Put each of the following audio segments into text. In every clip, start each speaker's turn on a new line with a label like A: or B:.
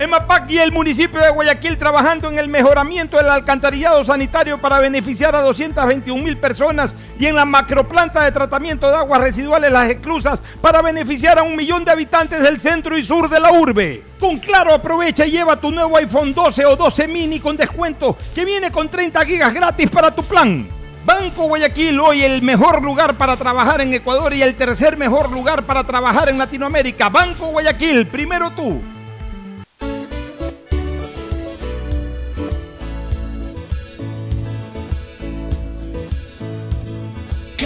A: EMAPAC y el municipio de Guayaquil trabajando en el mejoramiento del alcantarillado sanitario para beneficiar a 221 mil personas y en la macroplanta de tratamiento de aguas residuales Las Exclusas para beneficiar a un millón de habitantes del centro y sur de la urbe. Con Claro aprovecha y lleva tu nuevo iPhone 12 o 12 mini con descuento que viene con 30 gigas gratis para tu plan. Banco Guayaquil, hoy el mejor lugar para trabajar en Ecuador y el tercer mejor lugar para trabajar en Latinoamérica. Banco Guayaquil, primero tú.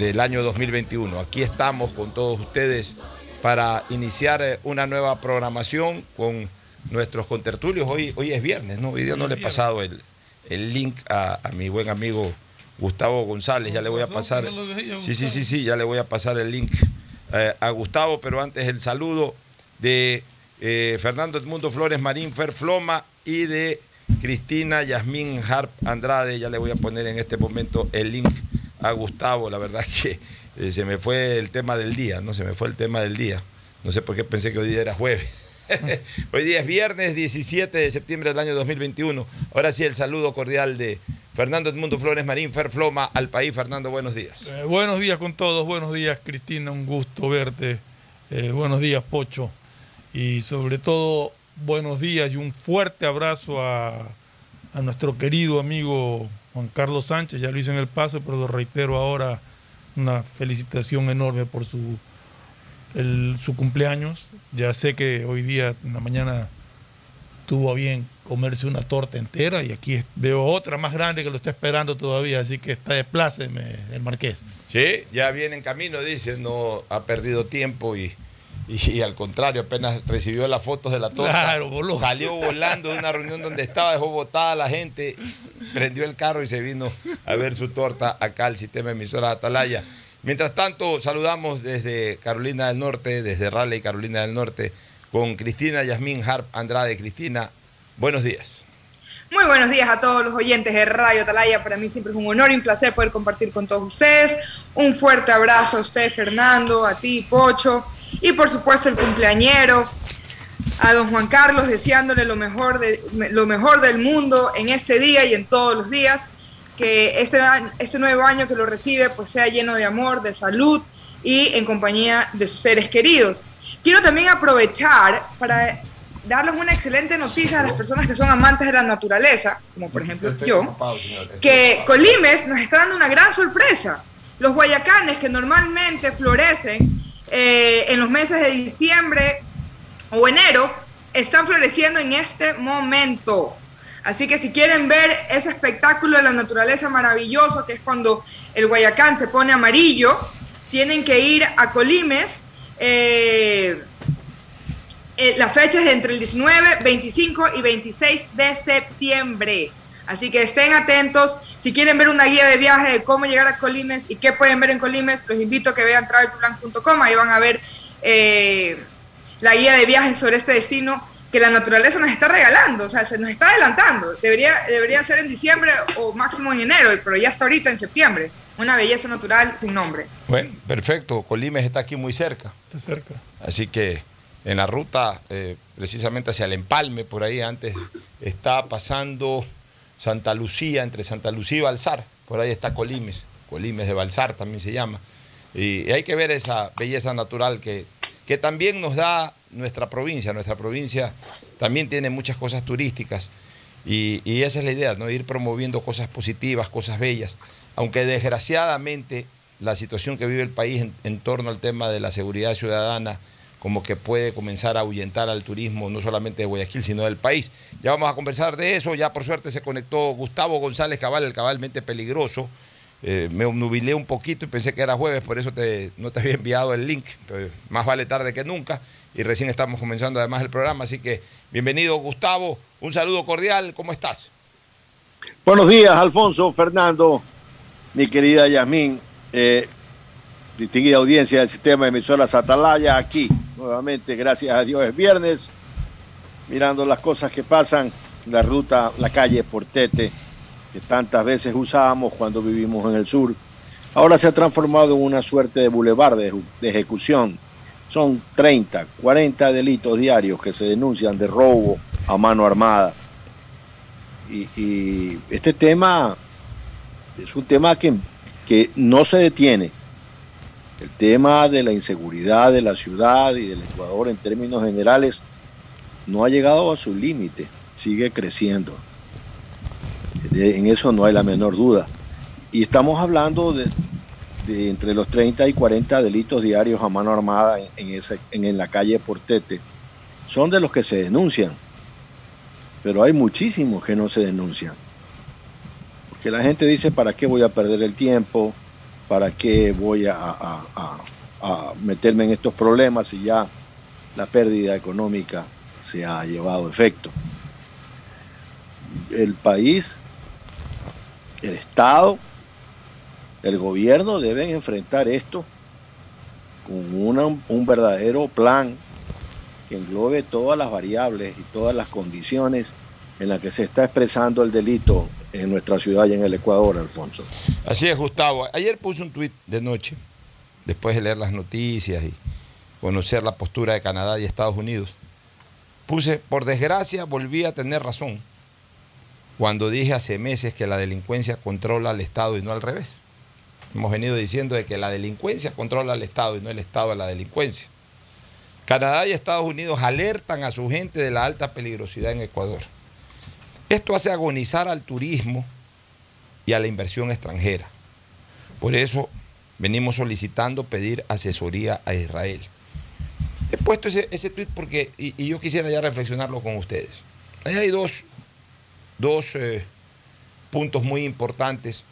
B: del año 2021. Aquí estamos con todos ustedes para iniciar eh, una nueva programación con nuestros contertulios. Hoy, hoy es viernes, ¿no? Hoy día no le he pasado el, el link a, a mi buen amigo Gustavo González. Ya le voy a pasar. Sí, sí, sí, sí, ya le voy a pasar el link eh, a Gustavo, pero antes el saludo de eh, Fernando Edmundo Flores Marín Ferfloma y de Cristina Yasmín Harp Andrade. Ya le voy a poner en este momento el link a Gustavo. La verdad que eh, se me fue el tema del día, ¿no? Se me fue el tema del día. No sé por qué pensé que hoy día era jueves. hoy día es viernes 17 de septiembre del año 2021. Ahora sí, el saludo cordial de Fernando Edmundo Flores Marín Ferfloma al país. Fernando, buenos días.
C: Eh, buenos días con todos, buenos días Cristina, un gusto verte. Eh, buenos días Pocho. Y sobre todo, buenos días y un fuerte abrazo a, a nuestro querido amigo Juan Carlos Sánchez, ya lo hice en el paso, pero lo reitero ahora, una felicitación enorme por su, su cumpleaños. Ya sé que hoy día, en la mañana, tuvo a bien comerse una torta entera y aquí veo otra más grande que lo está esperando todavía, así que está de pláceme el marqués.
B: Sí, ya viene en camino, dice, no ha perdido tiempo y, y, y al contrario, apenas recibió las fotos de la torta,
C: Claro, voló.
B: salió volando de una reunión donde estaba, dejó botada a la gente, prendió el carro y se vino a ver su torta acá al sistema emisora Atalaya. Mientras tanto, saludamos desde Carolina del Norte, desde Raleigh, Carolina del Norte, con Cristina Yasmín Harp Andrade. Cristina, buenos días.
D: Muy buenos días a todos los oyentes de Radio Atalaya. Para mí siempre es un honor y un placer poder compartir con todos ustedes. Un fuerte abrazo a usted, Fernando, a ti, Pocho, y por supuesto el cumpleañero, a don Juan Carlos, deseándole lo mejor, de, lo mejor del mundo en este día y en todos los días. Que este, este nuevo año que lo recibe pues sea lleno de amor, de salud y en compañía de sus seres queridos. Quiero también aprovechar para darles una excelente noticia a las personas que son amantes de la naturaleza, como por ejemplo yo, que Colimes nos está dando una gran sorpresa. Los guayacanes que normalmente florecen eh, en los meses de diciembre o enero, están floreciendo en este momento. Así que si quieren ver ese espectáculo de la naturaleza maravilloso, que es cuando el guayacán se pone amarillo, tienen que ir a Colimes. Eh, eh, la fecha es entre el 19, 25 y 26 de septiembre. Así que estén atentos. Si quieren ver una guía de viaje de cómo llegar a Colimes y qué pueden ver en Colimes, los invito a que vean traveltoplan.com. Ahí van a ver eh, la guía de viaje sobre este destino que la naturaleza nos está regalando, o sea, se nos está adelantando. Debería, debería ser en diciembre o máximo en enero, pero ya está ahorita en septiembre. Una belleza natural sin nombre.
B: Bueno, perfecto. Colimes está aquí muy cerca.
C: Está cerca.
B: Así que en la ruta, eh, precisamente hacia el empalme, por ahí antes, está pasando Santa Lucía, entre Santa Lucía y Balsar. Por ahí está Colimes, Colimes de Balsar también se llama. Y, hay que ver esa belleza natural que, que también nos da nuestra provincia. Nuestra provincia también tiene muchas cosas turísticas. Y, esa es la idea, ¿no? ir promoviendo cosas positivas, cosas bellas. Aunque desgraciadamente la situación que vive el país en torno al tema de la seguridad ciudadana como que puede comenzar a ahuyentar al turismo, no solamente de Guayaquil, sino del país. Ya vamos a conversar de eso, ya por suerte se conectó Gustavo González Cabal, el cabalmente peligroso. Eh, me obnubilé un poquito y pensé que era jueves, por eso no te había enviado el link. Más vale tarde que nunca. Y recién estamos comenzando además el programa, así que bienvenido Gustavo, un saludo cordial, ¿cómo estás?
E: Buenos días, Alfonso, Fernando, mi querida Yasmín, eh, distinguida audiencia del sistema de emisoras Atalaya, aquí nuevamente, gracias a Dios, es viernes, mirando las cosas que pasan, la ruta, la calle Portete, que tantas veces usábamos cuando vivimos en el sur, ahora se ha transformado en una suerte de bulevar de, ejecución. Son 30, 40 delitos diarios que se denuncian de robo a mano armada. Y, y este tema es un tema que, que no se detiene. El tema de la inseguridad de la ciudad y del Ecuador en términos generales no ha llegado a su límite, sigue creciendo. En eso no hay la menor duda. Y estamos hablando de, entre los 30 y 40 delitos diarios a mano armada en la calle Portete. Son de los que se denuncian, pero hay muchísimos que no se denuncian. Porque la gente dice, ¿para qué voy a perder el tiempo? ¿Para qué voy a, meterme en estos problemas si ya la pérdida económica se ha llevado a efecto? El país, el Estado, el gobierno deben enfrentar esto con un verdadero plan que englobe todas las variables y todas las condiciones en las que se está expresando el delito en nuestra ciudad y en el Ecuador, Alfonso.
B: Así es, Gustavo. Ayer puse un tuit de noche, después de leer las noticias y conocer la postura de Canadá y Estados Unidos. Puse, por desgracia, volví a tener razón cuando dije hace meses que la delincuencia controla al Estado y no al revés. Hemos venido diciendo de que la delincuencia controla al Estado y no el Estado a la delincuencia. Canadá y Estados Unidos alertan a su gente de la alta peligrosidad en Ecuador. Esto hace agonizar al turismo y a la inversión extranjera. Por eso venimos solicitando pedir asesoría a Israel. He puesto ese, ese tweet porque, y, yo quisiera ya reflexionarlo con ustedes. Ahí hay dos, dos eh, puntos muy importantes,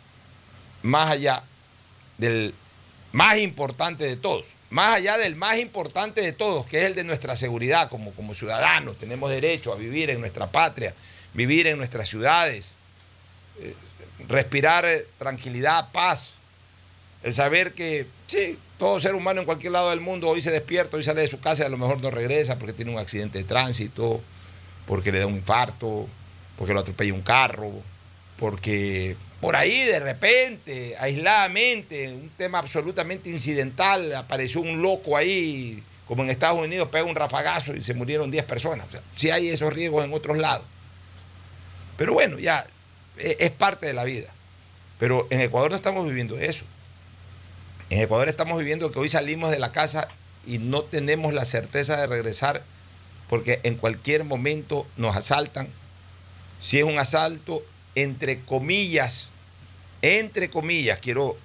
B: más allá del más importante de todos, más allá del más importante de todos, que es el de nuestra seguridad como, como ciudadanos. Tenemos derecho a vivir en nuestra patria, vivir en nuestras ciudades, eh, respirar eh, tranquilidad, paz, el saber que, sí, todo ser humano en cualquier lado del mundo hoy se despierta, hoy sale de su casa y a lo mejor no regresa porque tiene un accidente de tránsito, porque le da un infarto, porque lo atropella un carro, porque por ahí de repente, aisladamente, un tema absolutamente incidental, apareció un loco ahí, como en Estados Unidos, pega un rafagazo y se murieron 10 personas. O sea, sí hay esos riesgos en otros lados. Pero bueno, ya e- es parte de la vida. Pero en Ecuador no estamos viviendo eso. En Ecuador estamos viviendo que hoy salimos de la casa y no tenemos la certeza de regresar porque en cualquier momento nos asaltan. Si es un asalto, entre comillas, entre comillas, quiero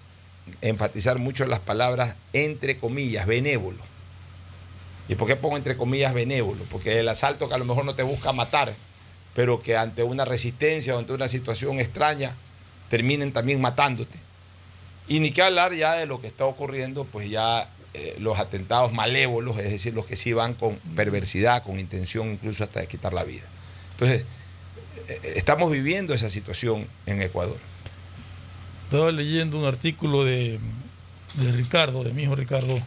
B: enfatizar mucho las palabras entre comillas, benévolo. ¿Y por qué pongo entre comillas benévolo? Porque el asalto que a lo mejor no te busca matar, pero que ante una resistencia o ante una situación extraña terminen también matándote. Y ni qué hablar ya de lo que está ocurriendo, pues ya eh, los atentados malévolos, es decir, los que sí van con perversidad, con intención incluso hasta de quitar la vida. Entonces, eh, estamos viviendo esa situación en Ecuador.
C: Estaba leyendo un artículo de, de Ricardo, de mi hijo Ricardo,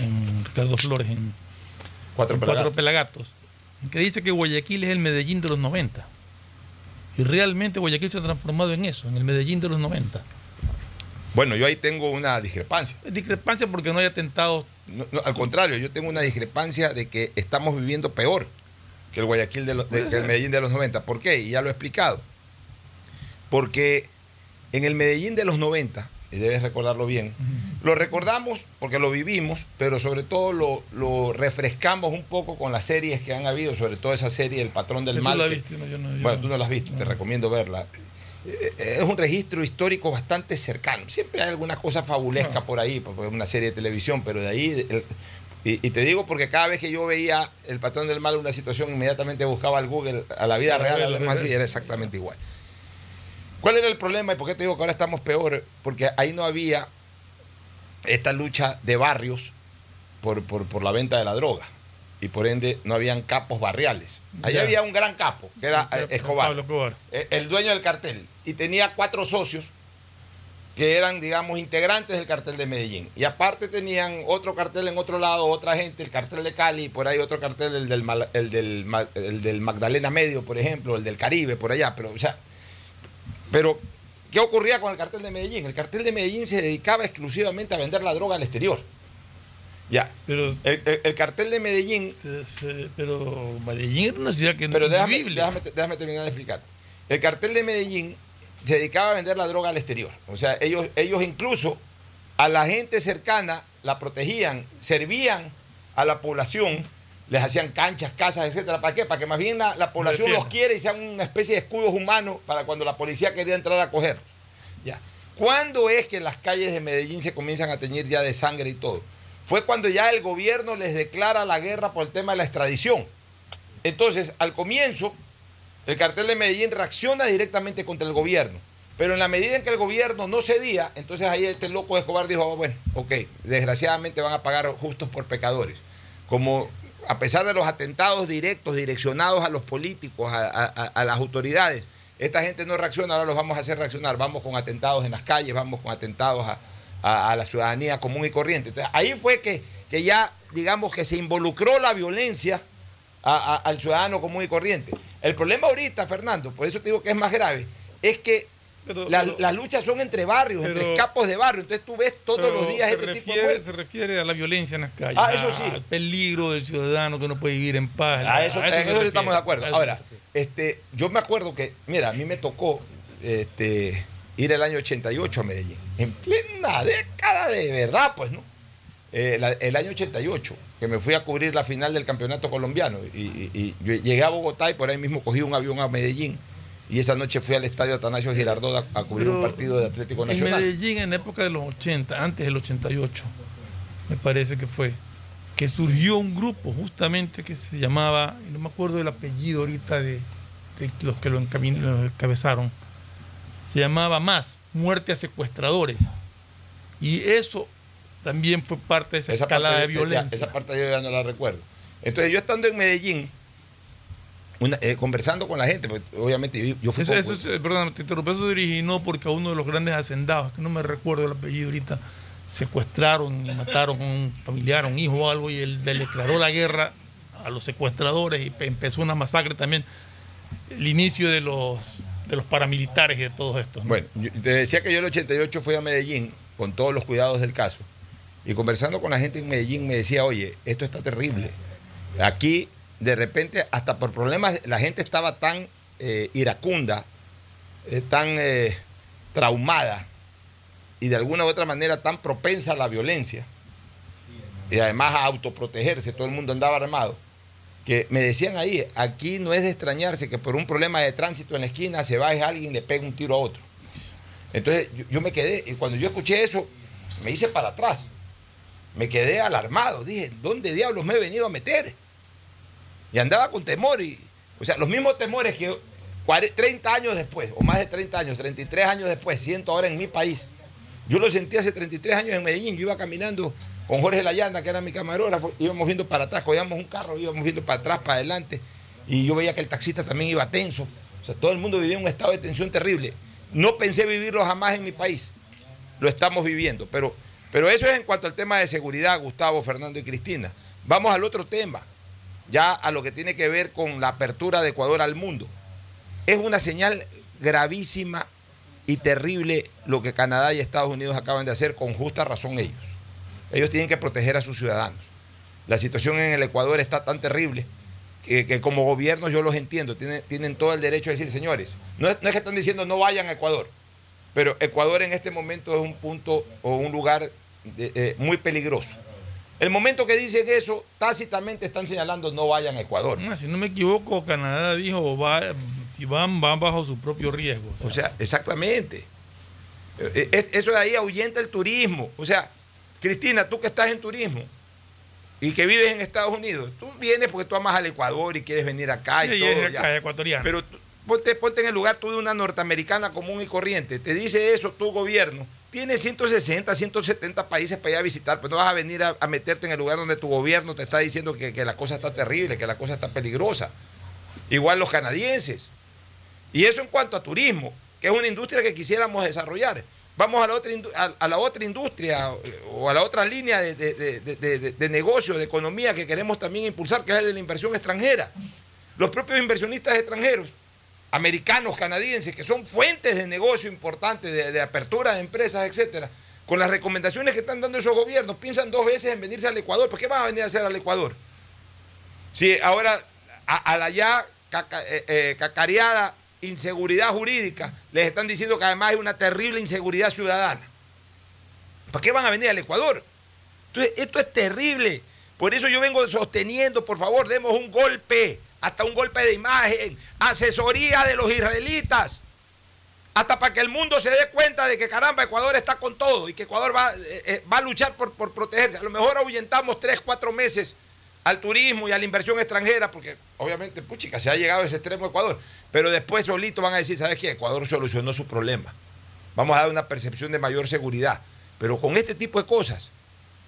C: en Ricardo Flores, en
B: Cuatro
C: en
B: Pelagatos.
C: Cuatro Pelagatos, en que dice que Guayaquil es el Medellín de los 90. Y realmente Guayaquil se ha transformado en eso, en el Medellín de los 90.
B: Bueno, yo ahí tengo una discrepancia.
C: Discrepancia porque no hay atentados.
B: No, no, al contrario, yo tengo una discrepancia de que estamos viviendo peor que el Guayaquil de los, de- que el Medellín de los 90. ¿Por qué? Y ya lo he explicado. Porque en el Medellín de los 90, y debes recordarlo bien, lo recordamos porque lo vivimos, pero sobre todo lo, lo refrescamos un poco con las series que han habido, sobre todo esa serie El Patrón del
C: Tú
B: Mal.
C: la
B: que-
C: viste, no, yo no- yo
B: bueno,
C: no.
B: tú no la has visto, te recomiendo verla. Eh, Es un registro histórico bastante cercano. Siempre hay alguna cosa fabulesca por ahí, porque es una serie de televisión, pero de ahí. el- y, y te digo porque cada vez que yo veía el patrón del mal en una situación, inmediatamente buscaba al Google a la vida real, además, y era exactamente igual. ¿Cuál era el problema y por qué te digo que ahora estamos peor? Porque ahí no había esta lucha de barrios por, por, por la venta de la droga. Y por ende no habían capos barriales.
C: Ya.
B: había un gran capo, que era eh, Escobar eh, el dueño del cartel y tenía cuatro socios que eran, digamos, integrantes del cartel de Medellín. Y aparte tenían otro cartel en otro lado, otra gente, el cartel de Cali, y por ahí otro cartel, el del, el del, el del Magdalena Medio, por ejemplo, el del Caribe, por allá. Pero, o sea, pero, ¿qué ocurría con el cartel de Medellín? El cartel de Medellín se dedicaba exclusivamente a vender la droga al exterior. Ya.
C: Pero,
B: El, el- el cartel de Medellín
C: se- se- pero Medellín era una ciudad que no
B: Pero
C: es vivible.
B: déjame, déjame terminar de explicar. El cartel de Medellín se dedicaba a vender la droga al exterior. O sea, ellos, ellos incluso a la gente cercana la protegían, servían a la población, les hacían canchas, casas, etcétera. ¿Para qué? Para que más bien la, la población los quiera y sean una especie de escudos humanos para cuando la policía quería entrar a coger. Ya. ¿Cuándo es que las calles de Medellín se comienzan a teñir ya de sangre y todo? Fue cuando ya el gobierno les declara la guerra por el tema de la extradición. Entonces, al comienzo, el cartel de Medellín reacciona directamente contra el gobierno. Pero en la medida en que el gobierno no cedía, entonces ahí este loco de Escobar dijo, "Ah, bueno, ok, desgraciadamente van a pagar justos por pecadores. Como a pesar de los atentados directos direccionados a los políticos, a, a- las autoridades, esta gente no reacciona, ahora los vamos a hacer reaccionar. Vamos con atentados en las calles, vamos con atentados a, a- la ciudadanía común y corriente. Entonces, ahí fue que, que ya, digamos, que se involucró la violencia al ciudadano común y corriente. El problema ahorita, Fernando, por eso te digo que es más grave, es que
C: Pero-
B: la-
C: pero-
B: las luchas son entre barrios, entre capos de barrio. Entonces tú ves todos los días este tipo de muertes.
C: se refiere a la violencia en las calles.
B: Ah, eso sí.
C: Al peligro del ciudadano que no puede vivir en paz.
B: A eso,
C: refiere,
B: estamos de acuerdo.
C: a
B: Ahora, este, yo me acuerdo que, mira, a mí me tocó este, ir el año 88 a Medellín, en plena década de verdad, pues, ¿no? Eh, la- el año 88, que me fui a cubrir la final del campeonato colombiano. Y, y- y yo llegué a Bogotá y por ahí mismo cogí un avión a Medellín. Y esa noche fui al estadio Atanasio Girardot a, a cubrir
C: Pero
B: un partido de Atlético
C: En
B: Nacional.
C: Medellín, en la época de los 80, antes del 88, me parece que fue, que surgió un grupo justamente que se llamaba, no me acuerdo el apellido ahorita de, de los que lo, encabezaron, se llamaba Más, Muerte a Secuestradores. Y eso también fue parte de esa,
B: Esa
C: escalada de
B: ya-
C: violencia.
B: esa parte yo ya no la recuerdo. Entonces yo estando en Medellín, una- eh, conversando con la gente, pues, obviamente yo, yo fui
C: Eso,
B: poco-
C: eso, se- perdón, te interrumpo, eso se originó porque a uno de los grandes hacendados, que no me recuerdo el apellido ahorita, secuestraron y mataron a un familiar, a un hijo o algo, y él declaró la guerra a los secuestradores y pe- empezó una masacre también. el inicio de los, de los paramilitares y de todo esto. ¿no?
B: Bueno, te decía que yo el 88 fui a Medellín con todos los cuidados del caso. Y conversando con la gente en Medellín me decía, oye, esto está terrible. Aquí, de repente, hasta por problemas, la gente estaba tan eh, iracunda, eh, tan eh, traumada y de alguna u otra manera tan propensa a la violencia y además a autoprotegerse, todo el mundo andaba armado, que me decían ahí, aquí no es de extrañarse que por un problema de tránsito en la esquina se baje alguien y le pegue un tiro a otro. Entonces yo me quedé, y cuando yo escuché eso, me hice para atrás. Me quedé alarmado. Dije, ¿dónde diablos me he venido a meter? Y andaba con temor. Y, o sea, los mismos temores que 40 30 años después, o más de 30 años, 33 años después, siento ahora en mi país. Yo lo sentí hace 33 años en Medellín. Yo iba caminando con Jorge Layanda, que era mi camarógrafo. Íbamos viendo para atrás, cogíamos un carro, íbamos viendo para atrás, para adelante. Y yo veía que el taxista también iba tenso. O sea, todo el mundo vivía en un estado de tensión terrible. No pensé vivirlo jamás en mi país. Lo estamos viviendo. Pero, pero eso es en cuanto al tema de seguridad, Gustavo, Fernando y Cristina. Vamos al otro tema, ya a lo que tiene que ver con la apertura de Ecuador al mundo. Es una señal gravísima y terrible lo que Canadá y Estados Unidos acaban de hacer, con justa razón ellos. Ellos tienen que proteger a sus ciudadanos. La situación en el Ecuador está tan terrible que, como gobierno yo los entiendo, tienen, todo el derecho a decir, señores, no es, no es que están diciendo no vayan a Ecuador, pero Ecuador en este momento es un punto o un lugar eh, muy peligroso. El momento que dicen eso, tácitamente están señalando no vayan a Ecuador.
C: Ah, si no me equivoco, Canadá dijo, va, si van, van bajo su propio riesgo.
B: O sea, exactamente. Eh, es- Eso de ahí ahuyenta el turismo. O sea, Cristina, tú que estás en turismo y que vives en Estados Unidos, tú vienes porque tú amas al Ecuador y quieres venir acá y
C: Sí,
B: todo.
C: es
B: ya.
C: acá, ecuatoriano.
B: Pero ponte, ponte en el lugar tú de una norteamericana común y corriente. Te dice eso tu gobierno. Tienes 160, 170 países para ir a visitar, pues no vas a venir a, meterte en el lugar donde tu gobierno te está diciendo que, que la cosa está terrible, que la cosa está peligrosa. Igual los canadienses. Y eso en cuanto a turismo, que es una industria que quisiéramos desarrollar. Vamos a la otra, la industria o a la otra línea de, de- de- de- negocio, de economía que queremos también impulsar, que es el de la inversión extranjera. Los propios inversionistas extranjeros, americanos, canadienses, que son fuentes de negocio importantes, de, apertura de empresas, etcétera, con las recomendaciones que están dando esos gobiernos, piensan dos veces en venirse al Ecuador. ¿Por qué van a venir a hacer al Ecuador? Si ahora a, la ya eh, eh, cacareada inseguridad jurídica les están diciendo que además hay una terrible inseguridad ciudadana. ¿Para qué van a venir al Ecuador? Entonces, esto es terrible. Por eso yo vengo sosteniendo, por favor, demos un golpe, hasta un golpe de imagen, asesoría de los israelitas, hasta para que el mundo se dé cuenta de que caramba, Ecuador está con todo y que Ecuador va, eh, eh, va a luchar por, por protegerse. A lo mejor ahuyentamos tres, cuatro meses al turismo y a la inversión extranjera, porque obviamente, puchica, se ha llegado a ese extremo Ecuador, pero después solito van a decir, ¿sabes qué? Ecuador solucionó su problema. Vamos a dar una percepción de mayor seguridad. Pero con este tipo de cosas,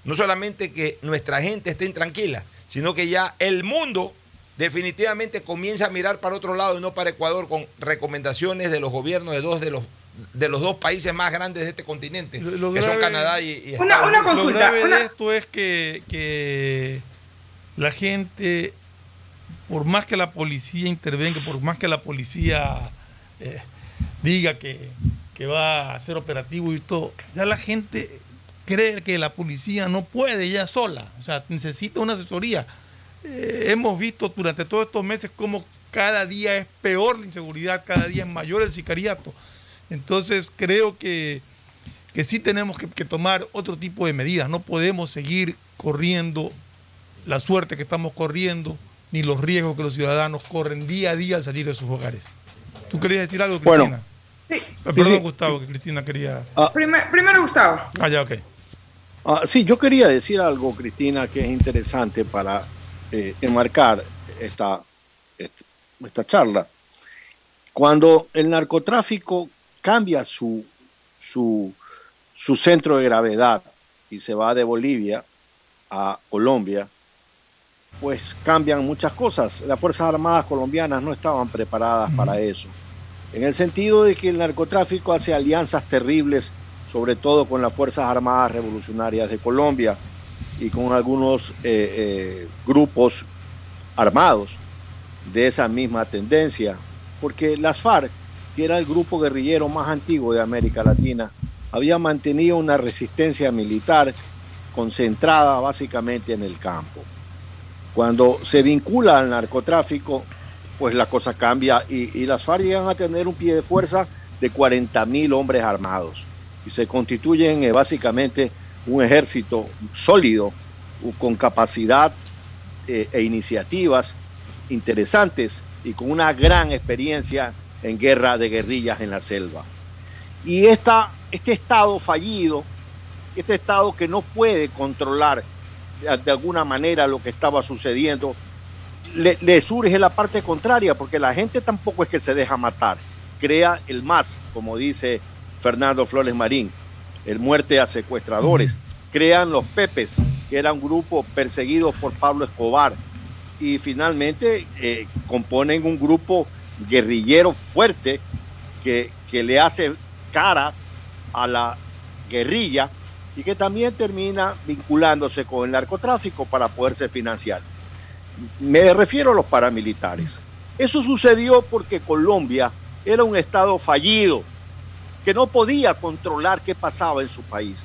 B: no solamente que nuestra gente esté intranquila, sino que ya el mundo definitivamente comienza a mirar para otro lado y no para Ecuador con recomendaciones de los gobiernos de dos de los de los dos países más grandes de este continente,
C: Lo- lo
B: que son
C: grave-
B: Canadá y, y
D: Una-
B: Estados
D: una
B: Unidos.
D: consulta,
C: Lo grave
D: una-
C: de esto es que, que la gente, por más que la policía intervenga, por más que la policía eh, diga que, que va a ser operativo y todo, ya la gente cree que la policía no puede ya sola, o sea, necesita una asesoría. Eh, hemos visto durante todos estos meses cómo cada día es peor la inseguridad, cada día es mayor el sicariato. Entonces creo que, que sí tenemos que, que tomar otro tipo de medidas. No podemos seguir corriendo la suerte que estamos corriendo, ni los riesgos que los ciudadanos corren día a día al salir de sus hogares. ¿Tú querías decir algo,
E: Bueno.
C: Cristina?
D: Sí.
C: Eh, Perdón,
E: sí.
C: Gustavo, que Cristina quería...
D: Primer- primero, Gustavo.
C: Ah, ya, ok.
E: Ah, sí, yo quería decir algo, Cristina, que es interesante para eh, enmarcar esta, este- esta charla. Cuando el narcotráfico cambia su, su, su centro de gravedad y se va de Bolivia a Colombia, pues cambian muchas cosas. Las Fuerzas Armadas colombianas no estaban preparadas para eso. En el sentido de que el narcotráfico hace alianzas terribles, sobre todo con las Fuerzas Armadas Revolucionarias de Colombia y con algunos eh, eh, grupos armados de esa misma tendencia, porque las FARC, que era el grupo guerrillero más antiguo de América Latina, había mantenido una resistencia militar concentrada básicamente en el campo. Cuando se vincula al narcotráfico, pues la cosa cambia y, las FARC llegan a tener un pie de fuerza de 40 mil hombres armados y se constituyen eh, básicamente un ejército sólido, con capacidad eh, e iniciativas interesantes y con una gran experiencia en guerra de guerrillas en la selva. Y esta, este Estado fallido, este Estado que no puede controlar de, de alguna manera lo que estaba sucediendo, le, le surge la parte contraria, porque la gente tampoco es que se deja matar, crea el más, como dice Fernando Flores Marín, el muerte a secuestradores, crean los Pepes, que era un grupo perseguido por Pablo Escobar, y finalmente eh, componen un grupo guerrillero fuerte que, que le hace cara a la guerrilla y que también termina vinculándose con el narcotráfico para poderse financiar. Me refiero a los paramilitares. Eso sucedió porque Colombia era un estado fallido, que no podía controlar qué pasaba en su país.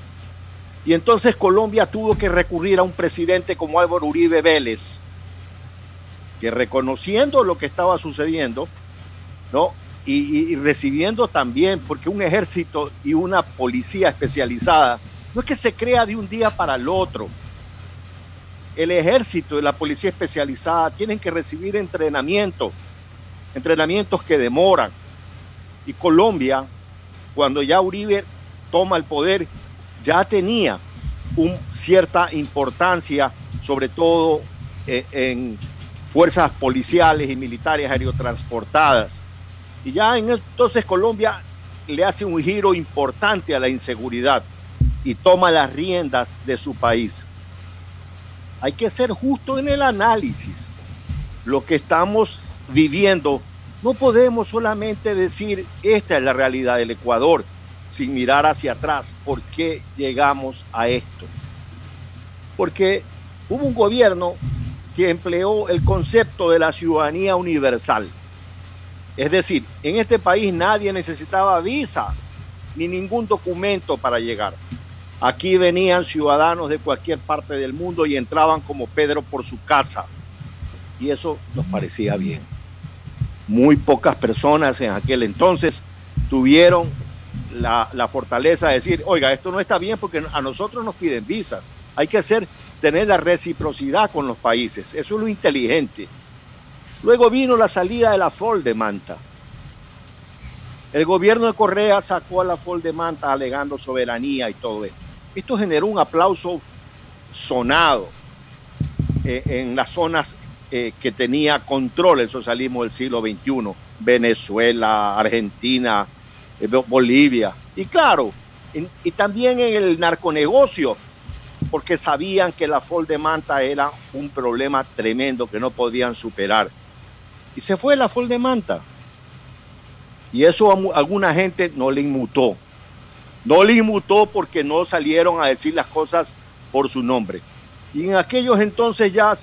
E: Y entonces Colombia tuvo que recurrir a un presidente como Álvaro Uribe Vélez, que reconociendo lo que estaba sucediendo, ¿no? Y, recibiendo también, porque un ejército y una policía especializada no es que se crea de un día para el otro. El ejército y la policía especializada tienen que recibir entrenamiento, entrenamientos que demoran. Y Colombia, cuando ya Uribe toma el poder, ya tenía un, cierta importancia, sobre todo eh, en fuerzas policiales y militares aerotransportadas. Y ya en entonces Colombia le hace un giro importante a la inseguridad y toma las riendas de su país. Hay que ser justo en el análisis. Lo que estamos viviendo, no podemos solamente decir esta es la realidad del Ecuador sin mirar hacia atrás. ¿Por qué llegamos a esto? Porque hubo un gobierno que empleó el concepto de la ciudadanía universal. Es decir, en este país nadie necesitaba visa ni ningún documento para llegar. Aquí venían ciudadanos de cualquier parte del mundo y entraban como Pedro por su casa. Y eso nos parecía bien. Muy pocas personas en aquel entonces tuvieron la, fortaleza de decir, oiga, esto no está bien porque a nosotros nos piden visas. Hay que hacer, tener la reciprocidad con los países. Eso es lo inteligente. Luego vino la salida de la FOL de Manta. El gobierno de Correa sacó a la FOL de Manta alegando soberanía y todo esto. Esto generó un aplauso sonado eh, en las zonas eh, que tenía control el socialismo del siglo XXI, Venezuela, Argentina, eh, Bolivia. Y claro, y también en el narconegocio, porque sabían que la FOL de Manta era un problema tremendo que no podían superar. Y se fue la FOL de Manta. Y eso a alguna gente no le inmutó. No le inmutó porque no salieron a decir las cosas por su nombre. Y en aquellos entonces ya,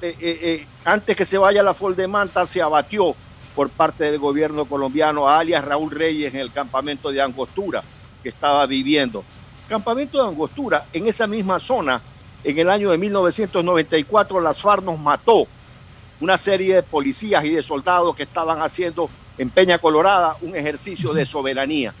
E: eh, eh, eh, antes que se vaya la FOL de Manta, se abatió por parte del gobierno colombiano a alias Raúl Reyes en el campamento de Angostura que estaba viviendo. Campamento de Angostura, en esa misma zona, en el año de 1994, las FARC nos mató una serie de policías y de soldados que estaban haciendo en Peña Colorada un ejercicio de soberanía.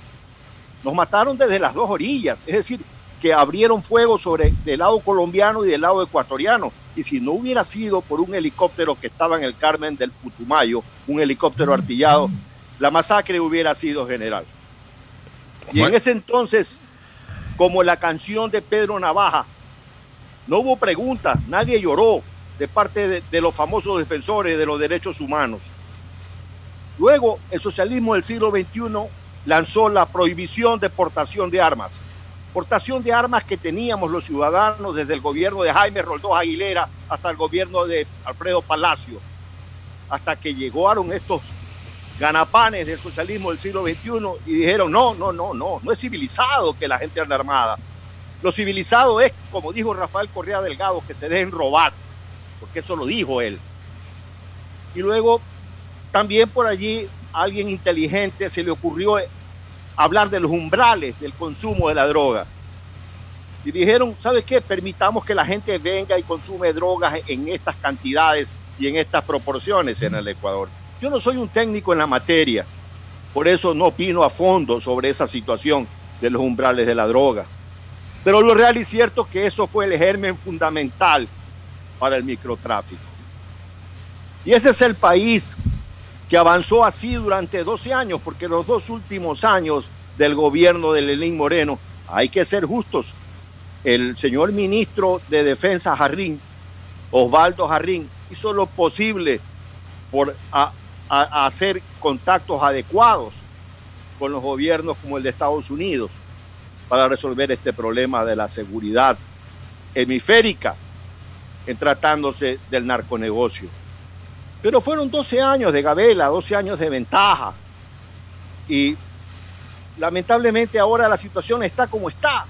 E: Nos mataron desde las dos orillas, es decir, que abrieron fuego sobre del lado colombiano y del lado ecuatoriano. Y si no hubiera sido por un helicóptero que estaba en el Carmen del Putumayo, un helicóptero artillado, la masacre hubiera sido general. Y en ese entonces, como la canción de Pedro Navaja, no hubo preguntas, nadie lloró de parte de, de los famosos defensores de los derechos humanos. Luego, el socialismo del siglo XXI lanzó la prohibición de portación de armas. Portación de armas que teníamos los ciudadanos desde el gobierno de Jaime Roldós Aguilera hasta el gobierno de Alfredo Palacio, hasta que llegaron estos ganapanes del socialismo del siglo XXI y dijeron, no, no, no, no, no es civilizado que la gente ande armada. Lo civilizado es, como dijo Rafael Correa Delgado, que se dejen robar, porque eso lo dijo él. Y luego también por allí alguien inteligente se le ocurrió hablar de los umbrales del consumo de la droga. Y dijeron, ¿sabes qué? Permitamos que la gente venga y consume drogas en estas cantidades y en estas proporciones en el Ecuador. Yo no soy un técnico en la materia, por eso no opino a fondo sobre esa situación de los umbrales de la droga. Pero lo real y cierto es que eso fue el germen fundamental para el microtráfico. Y ese es el país que avanzó así durante 12 años, porque los dos últimos años del gobierno de Lenín Moreno, hay que ser justos, el señor ministro de Defensa Jarrín, Osvaldo Jarrín, hizo lo posible por hacer contactos adecuados con los gobiernos como el de Estados Unidos para resolver este problema de la seguridad hemisférica en tratándose del narconegocio. Pero fueron 12 años de gabela, 12 años de ventaja. Y lamentablemente ahora la situación está como está.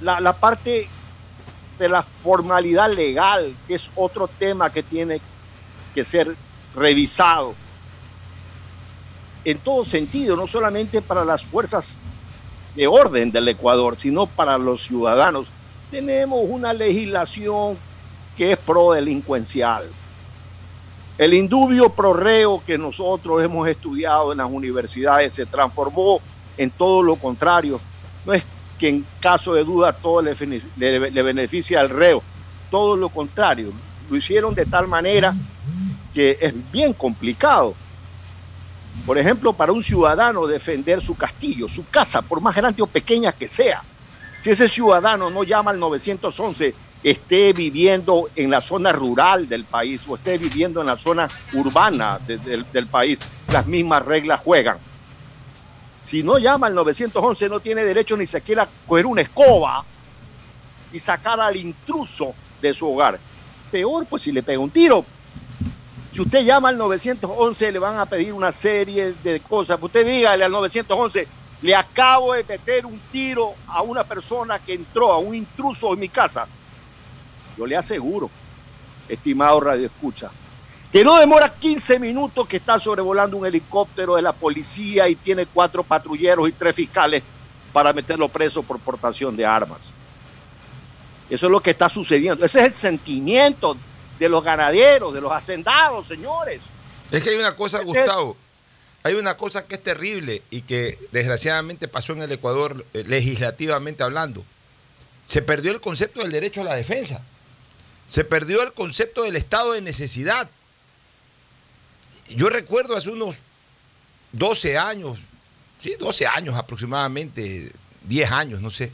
E: La, la parte de la formalidad legal, que es otro tema que tiene que ser revisado en todo sentido, no solamente para las fuerzas de orden del Ecuador, sino para los ciudadanos. Tenemos una legislación que es pro-delincuencial. El indubio prorreo que nosotros hemos estudiado en las universidades se transformó en todo lo contrario. No es que en caso de duda todo le, le, beneficia al reo, todo lo contrario. Lo hicieron de tal manera que es bien complicado. Por ejemplo, para un ciudadano defender su castillo, su casa, por más grande o pequeña que sea. Si ese ciudadano no llama al 911, esté viviendo en la zona rural del país o esté viviendo en la zona urbana de, de, del país, las mismas reglas juegan. Si no llama al 911, no tiene derecho ni siquiera a coger una escoba y sacar al intruso de su hogar. Peor, pues si le pega un tiro, si usted llama al 911, le van a pedir una serie de cosas. Usted dígale al 911, le acabo de meter un tiro a una persona que entró, a un intruso en mi casa. Yo le aseguro, estimado Radio Escucha, que no demora 15 minutos que está sobrevolando un helicóptero de la policía y tiene cuatro patrulleros y tres fiscales para meterlo preso por portación de armas. Eso es lo que está sucediendo. Ese es el sentimiento de los ganaderos, de los hacendados, señores.
B: Es que hay una cosa, Gustavo, hay una cosa que es terrible y que desgraciadamente pasó en el Ecuador eh, legislativamente hablando. Se perdió el concepto del derecho a la defensa. Se perdió el concepto del estado de necesidad. Yo recuerdo hace unos 12 años, sí, 12 años aproximadamente, 10 años, no sé,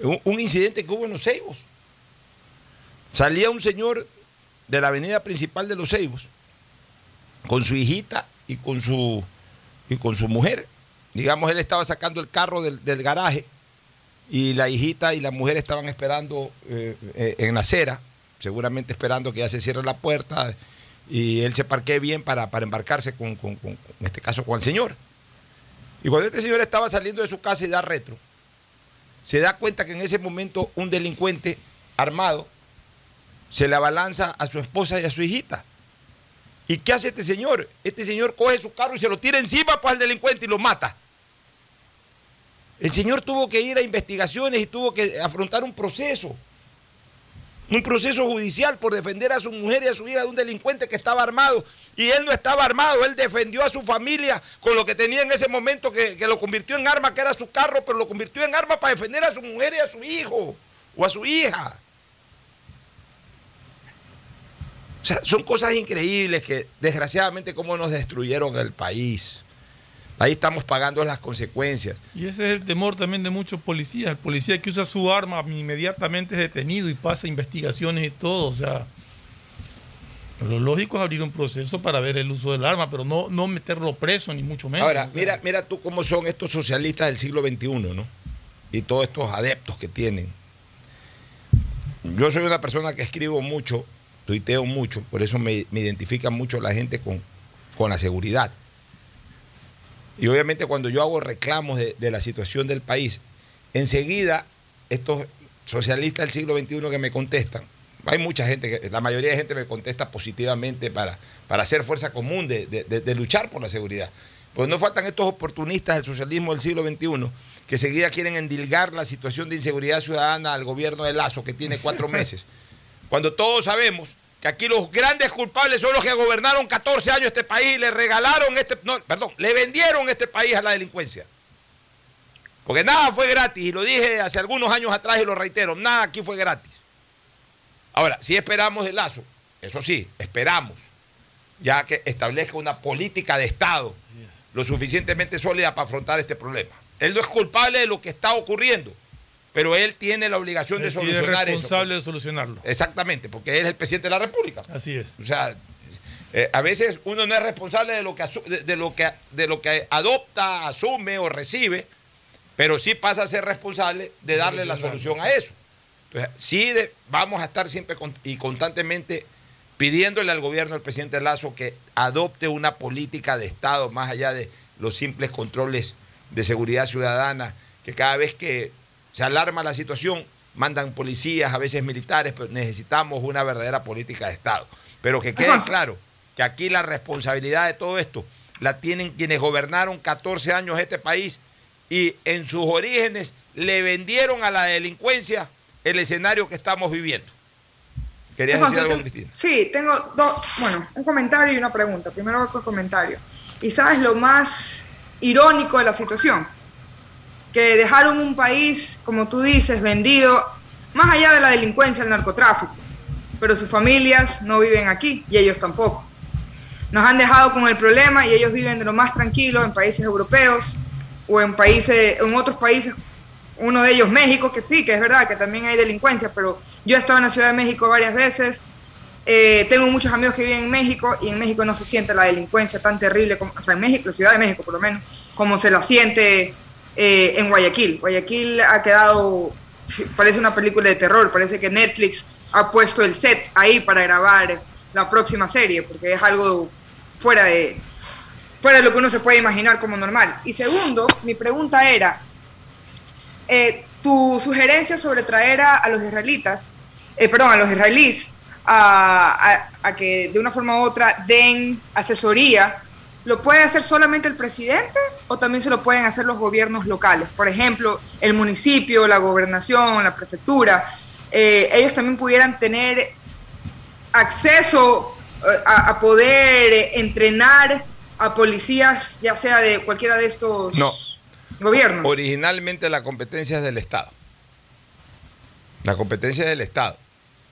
B: un, incidente que hubo en los Ceibos. Salía un señor de la avenida principal de Los Ceibos, con su hijita y con su, y con su mujer. Digamos, él estaba sacando el carro del, del garaje y la hijita y la mujer estaban esperando eh, eh, en la acera, seguramente esperando que ya se cierre la puerta y él se parquee bien para, para embarcarse con, con, en este caso, con el señor. Y cuando este señor estaba saliendo de su casa y da retro, se da cuenta que en ese momento un delincuente armado se le abalanza a su esposa y a su hijita. ¿Y qué hace este señor? Este señor coge su carro y se lo tira encima pues, al delincuente y lo mata. El señor tuvo que ir a investigaciones y tuvo que afrontar un proceso. Un proceso judicial por defender a su mujer y a su hija de un delincuente que estaba armado. Y él no estaba armado, él defendió a su familia con lo que tenía en ese momento que, que lo convirtió en arma, que era su carro, pero lo convirtió en arma para defender a su mujer y a su hijo o a su hija. O sea, son cosas increíbles que desgraciadamente como nos destruyeron el país. Ahí estamos pagando las consecuencias.
C: Y ese es el temor también de muchos policías. El policía que usa su arma inmediatamente es detenido y pasa investigaciones y todo. O sea, lo lógico es abrir un proceso para ver el uso del arma, pero no, no meterlo preso, ni mucho menos.
B: Ahora,
C: o sea,
B: mira, mira tú cómo son estos socialistas del siglo XXI, ¿no? Y todos estos adeptos que tienen. Yo soy una persona que escribo mucho, tuiteo mucho, por eso me, me identifica mucho la gente con, con la seguridad. Y obviamente cuando yo hago reclamos de, de, la situación del país, enseguida estos socialistas del siglo XXI que me contestan, hay mucha gente, que, la mayoría de gente me contesta positivamente para, para hacer fuerza común de, de- de- de luchar por la seguridad. Pues no faltan estos oportunistas del socialismo del siglo XXI que seguida quieren endilgar la situación de inseguridad ciudadana al gobierno de Lazo, que tiene cuatro meses. Cuando todos sabemos que aquí los grandes culpables son los que gobernaron 14 años este país y le regalaron este, no, perdón, le vendieron este país a la delincuencia. Porque nada fue gratis, y lo dije hace algunos años atrás y lo reitero, nada aquí fue gratis. Ahora, si esperamos de Lazo, eso sí, esperamos, ya que establezca una política de Estado lo suficientemente sólida para afrontar este problema. Él no es culpable de lo que está ocurriendo, pero él tiene la obligación de
C: es
B: solucionar eso.
C: responsable de solucionarlo.
B: Exactamente, porque él es el presidente de la República.
C: Así es.
B: O sea, eh, a veces uno no es responsable de lo, que de, de lo que de lo que adopta, asume o recibe, pero sí pasa a ser responsable de darle la solución a eso. Entonces, sí de- vamos a estar siempre con- y constantemente pidiéndole al gobierno del presidente Lazo que adopte una política de Estado más allá de los simples controles de seguridad ciudadana, que cada vez que se alarma la situación mandan policías, a veces militares, pero necesitamos una verdadera política de Estado. Pero que quede claro que aquí la responsabilidad de todo esto la tienen quienes gobernaron 14 años este país y en sus orígenes le vendieron a la delincuencia el escenario que estamos viviendo. ¿Querías decir algo, Cristina?
D: Sí, tengo dos, bueno, un comentario y una pregunta. Primero con el comentario. Y sabes lo más irónico de la situación, que dejaron un país, como tú dices, vendido más allá de la delincuencia, el narcotráfico, pero sus familias no viven aquí y ellos tampoco. Nos han dejado con el problema y ellos viven de lo más tranquilo en países europeos o en países, en otros países uno de ellos México, que sí, que es verdad que también hay delincuencia, pero yo he estado en la Ciudad de México varias veces, eh, tengo muchos amigos que viven en México y en México no se siente la delincuencia tan terrible, como, o sea, en México, la Ciudad de México por lo menos, como se la siente eh, en Guayaquil. Guayaquil ha quedado, parece una película de terror, parece que Netflix ha puesto el set ahí para grabar la próxima serie, porque es algo fuera de, fuera de lo que uno se puede imaginar como normal. Y segundo, mi pregunta era, eh, tu sugerencia sobre traer a, a los israelitas, eh, perdón, a los israelíes, a, que de una forma u otra den asesoría, ¿lo puede hacer solamente el presidente o también se lo pueden hacer los gobiernos locales? Por ejemplo, el municipio, la gobernación, la prefectura, eh, ellos también pudieran tener acceso eh, a, a poder entrenar a policías, ya sea de cualquiera de estos
B: No.
D: gobiernos.
B: Originalmente la competencia es del Estado. La competencia es del Estado.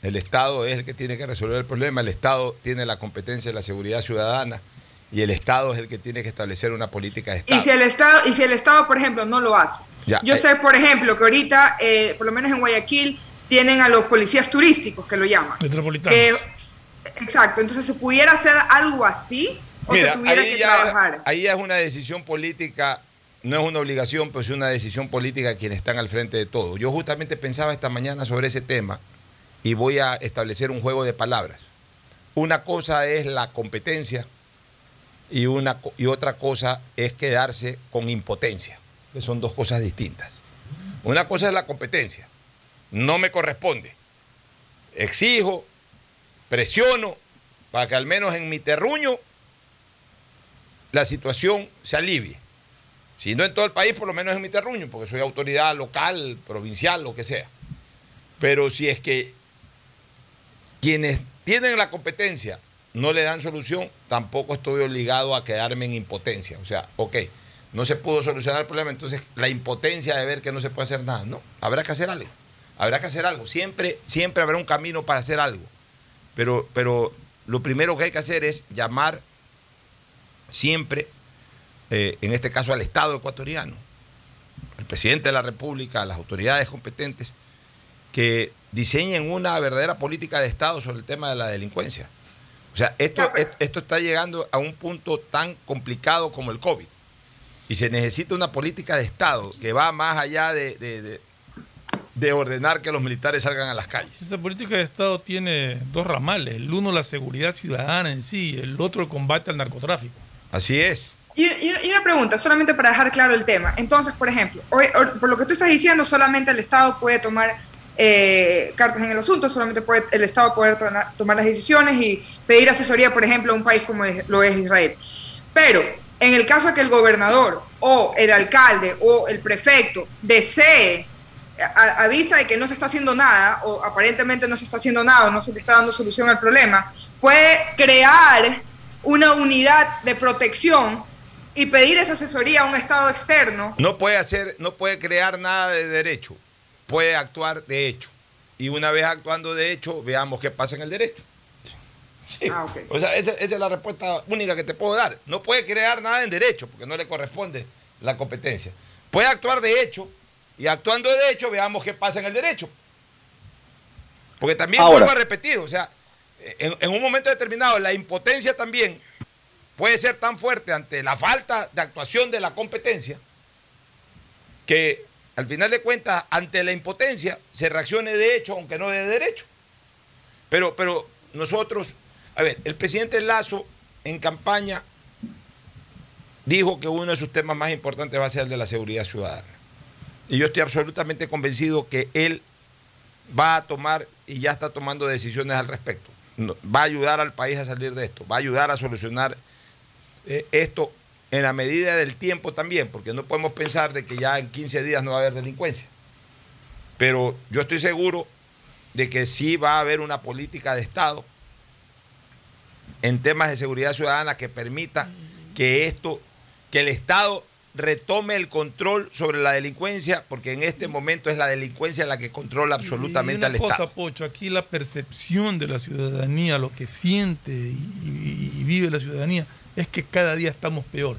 B: El Estado es el que tiene que resolver el problema. El Estado tiene la competencia de la seguridad ciudadana y el Estado es el que tiene que establecer una política de Estado.
D: Y si el Estado, y si el Estado, por ejemplo, no lo hace.
B: Ya,
D: Yo
B: eh.
D: sé, por ejemplo, que ahorita, eh, por lo menos en Guayaquil, tienen a los policías turísticos que lo llaman.
C: Metropolitanos.
D: Exacto, entonces se pudiera hacer algo así o
B: Mira,
D: se tuviera
B: ahí
D: que
B: ya,
D: trabajar.
B: ahí ya es una decisión política, no es una obligación, pero es una decisión política de quienes están al frente de todo. Yo justamente pensaba esta mañana sobre ese tema y voy a establecer un juego de palabras. Una cosa es la competencia y, una, y otra cosa es quedarse con impotencia, que son dos cosas distintas. Una cosa es la competencia, no me corresponde. Exijo, presiono para que al menos en mi terruño la situación se alivie. Si no en todo el país, por lo menos en mi terruño, porque soy autoridad local, provincial, lo que sea. Pero si es que quienes tienen la competencia no le dan solución, tampoco estoy obligado a quedarme en impotencia. O sea, ok, no se pudo solucionar el problema, entonces la impotencia de ver que no se puede hacer nada. No, habrá que hacer algo. Habrá que hacer algo. Siempre, siempre habrá un camino para hacer algo. Pero, pero lo primero que hay que hacer es llamar siempre, eh, en este caso al Estado ecuatoriano, al presidente de la República, a las autoridades competentes, que diseñen una verdadera política de Estado sobre el tema de la delincuencia. O sea, esto, est- esto está llegando a un punto tan complicado como el COVID. Y se necesita una política de Estado que va más allá de, de- de- de ordenar que los militares salgan a las calles.
C: Esa política de Estado tiene dos ramales. El uno, la seguridad ciudadana en sí, el otro, el combate al narcotráfico.
B: Así es.
D: Y, una pregunta, solamente para dejar claro el tema. Entonces, por ejemplo, hoy- hoy- por lo que tú estás diciendo, solamente el Estado puede tomar eh, cartas en el asunto, solamente puede el Estado poder tomar las decisiones y pedir asesoría, por ejemplo, a un país como lo es Israel. Pero en el caso de que el gobernador o el alcalde o el prefecto desee a, a vista de que no se está haciendo nada o aparentemente no se está haciendo nada o no se le está dando solución al problema, puede crear una unidad de protección y pedir esa asesoría a un Estado externo.
B: No puede hacer, no puede crear nada de derecho, puede actuar de hecho. Y una vez actuando de hecho, veamos qué pasa en el derecho. Sí.
D: Ah.
B: O sea, esa, esa es la respuesta única que te puedo dar. No puede crear nada en derecho, porque no le corresponde la competencia. Puede actuar de hecho, y actuando de hecho, veamos qué pasa en el derecho. Porque también
E: Ahora.
B: vuelvo a repetir, o sea, en, en un momento determinado, la impotencia también puede ser tan fuerte ante la falta de actuación de la competencia que al final de cuentas, ante la impotencia, se reaccione de hecho, aunque no de derecho. Pero, pero nosotros, a ver, el presidente Lazo en campaña dijo que uno de sus temas más importantes va a ser el de la seguridad ciudadana. Y yo estoy absolutamente convencido que él va a tomar y ya está tomando decisiones al respecto. Va a ayudar al país a salir de esto, va a ayudar a solucionar eh, esto en la medida del tiempo también, porque no podemos pensar de que ya en 15 días no va a haber delincuencia. Pero yo estoy seguro de que sí va a haber una política de Estado en temas de seguridad ciudadana que permita que esto, que el Estado retome el control sobre la delincuencia, porque en este momento es la delincuencia la que controla absolutamente
C: y una
B: al
C: cosa,
B: Estado.
C: Pocho, aquí la percepción de la ciudadanía, lo que siente y, y- y vive la ciudadanía, es que cada día estamos peor.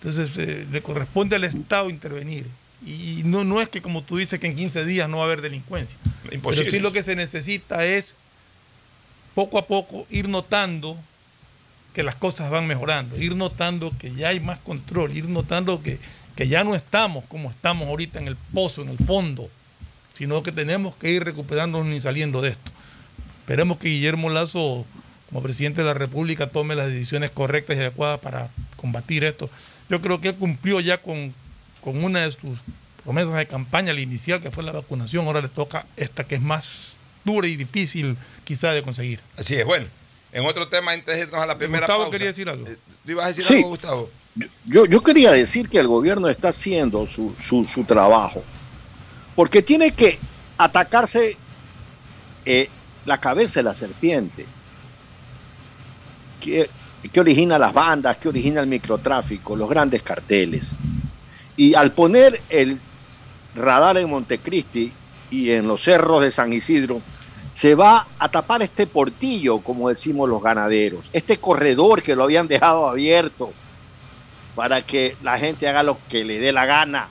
C: Entonces, eh, le corresponde al Estado intervenir. Y no, no es que, como tú dices, que en 15 días no va a haber delincuencia.
B: Imposible.
C: Pero sí lo que se necesita es, poco a poco, ir notando que las cosas van mejorando, ir notando que ya hay más control, ir notando que, que ya no estamos como estamos ahorita en el pozo, en el fondo, sino que tenemos que ir recuperándonos y saliendo de esto. Esperemos que Guillermo Lazo, como presidente de la República, tome las decisiones correctas y adecuadas para combatir esto. Yo creo que él cumplió ya con, con una de sus promesas de campaña, la inicial, que fue la vacunación. Ahora le toca esta que es más dura y difícil quizá de conseguir.
B: Así es, bueno. En otro tema, antes de irnos a la primera
C: Gustavo
B: pausa.
C: quería decir algo.
B: Eh, ¿Tú ibas a decir
E: Sí.
B: algo, Gustavo?
E: Yo, yo quería decir que el gobierno está haciendo su, su- su trabajo, porque tiene que atacarse eh, la cabeza de la serpiente, que origina las bandas, que origina el microtráfico, los grandes carteles. Y al poner el radar en Montecristi y en los cerros de San Isidro, se va a tapar este portillo, como decimos los ganaderos, este corredor que lo habían dejado abierto para que la gente haga lo que le dé la gana.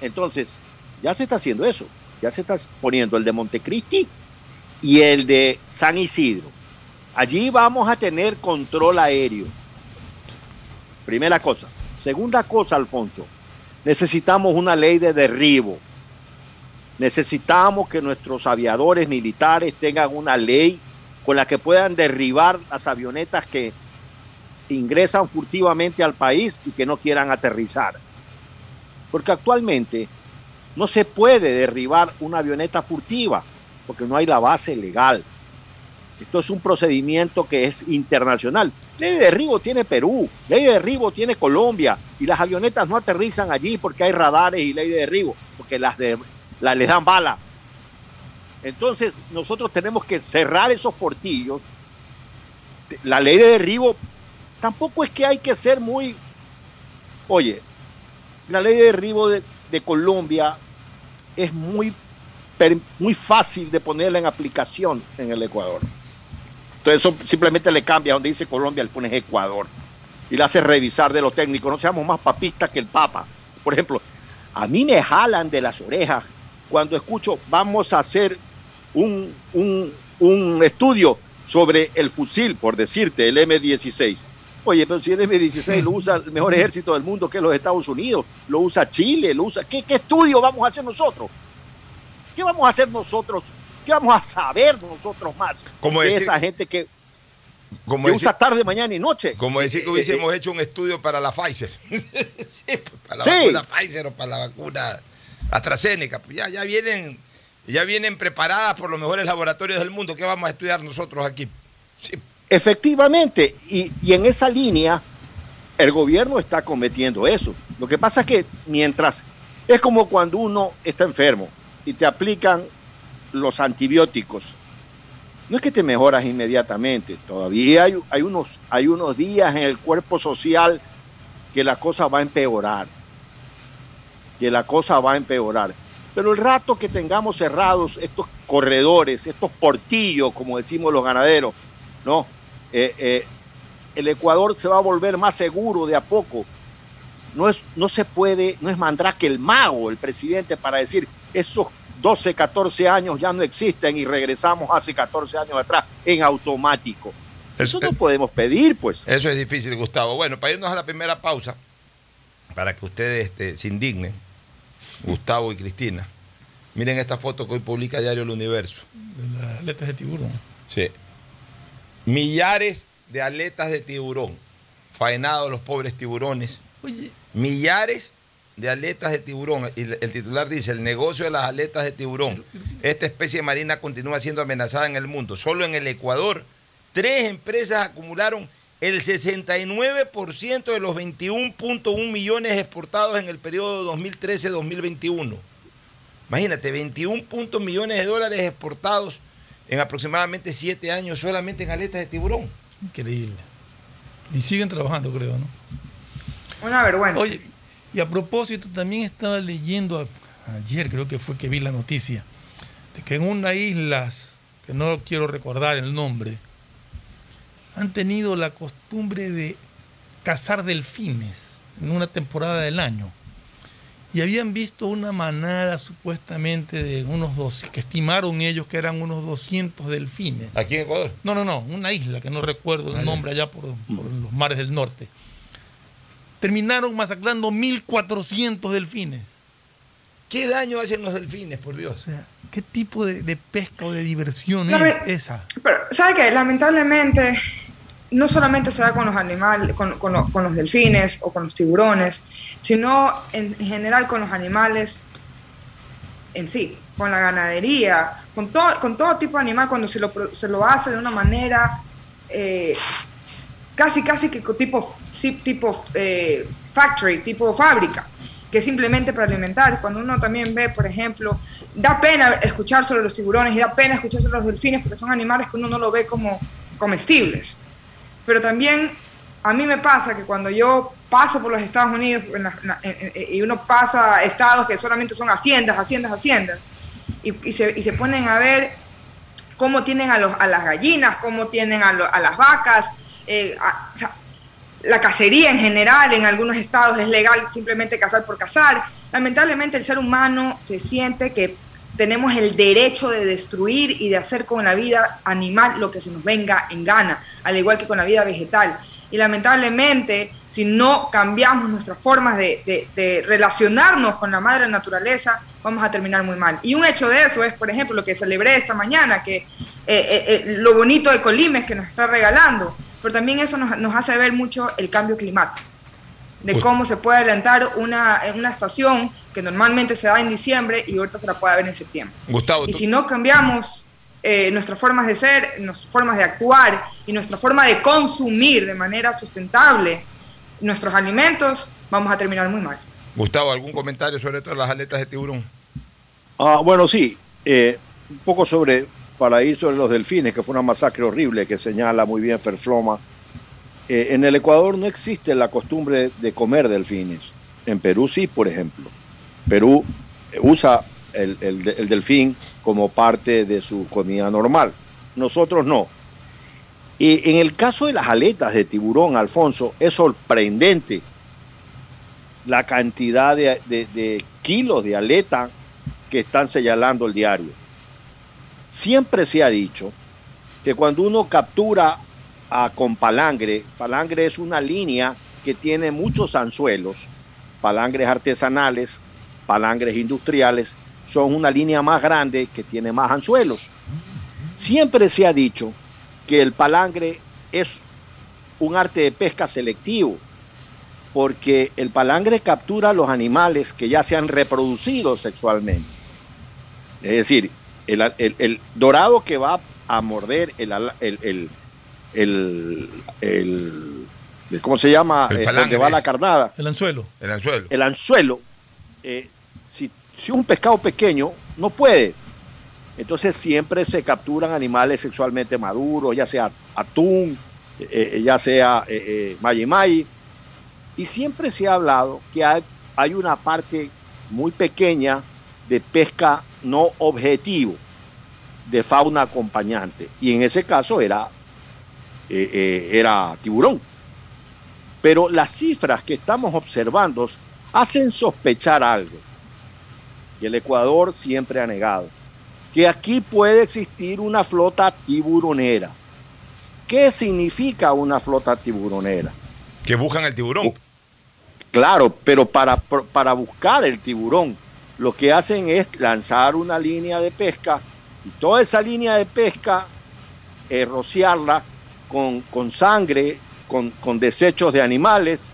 E: Entonces, ya se está haciendo eso, ya se está poniendo el de Montecristi y el de San Isidro. Allí vamos a tener control aéreo. Primera cosa. Segunda cosa, Alfonso, necesitamos una ley de derribo. Necesitamos que nuestros aviadores militares tengan una ley con la que puedan derribar las avionetas que ingresan furtivamente al país y que no quieran aterrizar. Porque actualmente no se puede derribar una avioneta furtiva porque no hay la base legal. Esto es un procedimiento que es internacional. Ley de derribo tiene Perú, ley de derribo tiene Colombia y las avionetas no aterrizan allí porque hay radares y ley de derribo, porque las, de, las les dan bala. Entonces nosotros tenemos que cerrar esos portillos. La ley de derribo tampoco es que hay que ser muy... Oye, la ley de derribo de, de Colombia es muy, muy fácil de ponerla en aplicación en el Ecuador. Entonces eso simplemente le cambia, donde dice Colombia le pones Ecuador y le hace revisar de lo técnico. No seamos más papistas que el Papa. Por ejemplo, a mí me jalan de las orejas cuando escucho vamos a hacer un, un, un estudio sobre el fusil, por decirte, el M16. Oye, pero si el M16 lo usa el mejor ejército del mundo que es los Estados Unidos, lo usa Chile, lo usa... ¿Qué, qué estudio vamos a hacer nosotros? ¿Qué vamos a hacer nosotros? ¿Qué vamos a saber nosotros más
B: Como
E: de
B: decir-
E: esa gente que,
B: Como
E: que
B: decir,
E: usa tarde, mañana y noche?
B: como decir que
E: Eh,
B: hubiésemos
E: eh,
B: hecho un estudio para la Pfizer. sí, pues, para la
E: Sí.
B: vacuna Pfizer o para la vacuna AstraZeneca. Pues ya, ya vienen ya vienen preparadas por los mejores laboratorios del mundo. ¿Qué vamos a estudiar nosotros aquí? Sí.
E: Efectivamente, y, y en esa línea el gobierno está cometiendo eso. Lo que pasa es que mientras es como cuando uno está enfermo y te aplican los antibióticos, no es que te mejoras inmediatamente, todavía hay, hay unos, hay unos días en el cuerpo social que la cosa va a empeorar, que la cosa va a empeorar. Pero el rato que tengamos cerrados estos corredores, estos portillos, como decimos los ganaderos, ¿no? Eh, eh, el Ecuador se va a volver más seguro de a poco. No, es, no se puede, no es Mandrake el mago, el presidente, para decir esos 12, 14 años ya no existen y regresamos hace 14 años atrás en automático. Eso no podemos pedir, pues.
B: Eso es difícil, Gustavo. Bueno, para irnos a la primera pausa, para que ustedes este, se indignen, Gustavo y Cristina, miren esta foto que hoy publica Diario El Universo.
C: De las aletas de tiburón.
B: Sí. Millares de aletas de tiburón, faenados los pobres tiburones.
C: Oye,
B: Millares de aletas de tiburón. Y el titular dice, el negocio de las aletas de tiburón. Esta especie marina continúa siendo amenazada en el mundo. Solo en el Ecuador, tres empresas acumularon el 69% de los 21.1 millones exportados en el periodo 2013-2021. Imagínate, 21 puntos millones de dólares exportados en aproximadamente 7 años solamente en aletas de tiburón.
C: increíble. Y siguen trabajando, creo, ¿no?
D: Una vergüenza.
C: Oye, y a propósito, también estaba leyendo ayer, creo que fue que vi la noticia, de que en una isla, que no quiero recordar el nombre, han tenido la costumbre de cazar delfines en una temporada del año. Y habían visto una manada supuestamente de unos dos, que estimaron ellos que eran unos 200 delfines.
B: Aquí en Ecuador.
C: No, no, no, una isla que no recuerdo el nombre allá por, por los mares del norte. Terminaron masacrando 1.400 delfines.
B: ¿Qué daño hacen los delfines, por
C: O
B: Dios?
C: sea, ¿qué tipo de, de pesca o de diversión
D: No,
C: es esa?
D: Pero, ¿sabe qué? Lamentablemente, no solamente se da con los animales, con, con lo- con los delfines o con los tiburones, sino en, en general con los animales en sí, con la ganadería, con todo, con todo tipo de animal, cuando se lo, se lo hace de una manera eh, casi, casi que tipo, tipo eh, factory, tipo fábrica, que simplemente para alimentar. Cuando uno también ve, por ejemplo, da pena escuchar sobre los tiburones y da pena escuchar sobre los delfines porque son animales que uno no lo ve como comestibles. Pero también a mí me pasa que cuando yo paso por los Estados Unidos en la- en en- y uno pasa a estados que solamente son haciendas, haciendas, haciendas, y, y se, y se ponen a ver cómo tienen a, los, a las gallinas, cómo tienen a, lo- a las vacas, eh, a- la cacería en general, en algunos estados es legal simplemente cazar por cazar. Lamentablemente el ser humano se siente que tenemos el derecho de destruir y de hacer con la vida animal lo que se nos venga en gana, al igual que con la vida vegetal. Y lamentablemente, si no cambiamos nuestras formas de, relacionarnos con la madre naturaleza, vamos a terminar muy mal. Y un hecho de eso es, por ejemplo, lo que celebré esta mañana, que eh, eh, eh, lo bonito de Colimes que nos está regalando, pero también eso nos, nos hace ver mucho el cambio climático, de
B: Uy.
D: cómo se puede adelantar una, una estación que normalmente se da en diciembre y ahorita se la puede ver en septiembre.
B: Gustavo,
D: Y si no cambiamos eh, nuestras formas de ser, nuestras formas de actuar y nuestra forma de consumir de manera sustentable nuestros alimentos, vamos a terminar muy mal.
B: Gustavo, ¿algún comentario sobre todas las aletas de tiburón?
E: Ah, bueno, sí. eh, un poco sobre, para ir sobre los delfines, que fue una masacre horrible que señala muy bien Ferfloma. Eh, en el Ecuador no existe la costumbre de comer delfines. En Perú sí, por ejemplo. Perú usa el, el de- el delfín como parte de su comida normal. Nosotros no. Y en el caso de las aletas de tiburón, Alfonso, es sorprendente la cantidad de, de- de kilos de aleta que están señalando el diario. Siempre se ha dicho que cuando uno captura a, con palangre, palangre es una línea que tiene muchos anzuelos, palangres artesanales, palangres industriales, son una línea más grande que tiene más anzuelos. Siempre se ha dicho que el palangre es un arte de pesca selectivo, porque el palangre captura los animales que ya se han reproducido sexualmente. Es decir, el, el- el dorado que va a morder el, el, el, el- el- el- ¿cómo se llama?
B: El palangre
E: donde va la carnada,
C: El anzuelo.
B: El anzuelo.
E: el anzuelo, eh, si, si un pescado pequeño no puede. Entonces siempre se capturan animales sexualmente maduros, ya sea atún, eh, eh, ya sea eh, eh, mayi-mayi. Y siempre se ha hablado que hay, hay una parte muy pequeña de pesca no objetivo, de fauna acompañante. Y en ese caso era, eh, eh, era tiburón. Pero las cifras que estamos observando hacen sospechar algo que el Ecuador siempre ha negado, que aquí puede existir una flota tiburonera. ¿Qué significa una flota tiburonera?
B: Que buscan el tiburón.
E: Claro, pero para, para buscar el tiburón, lo que hacen es lanzar una línea de pesca y toda esa línea de pesca eh, rociarla con, con sangre, con, con desechos de animales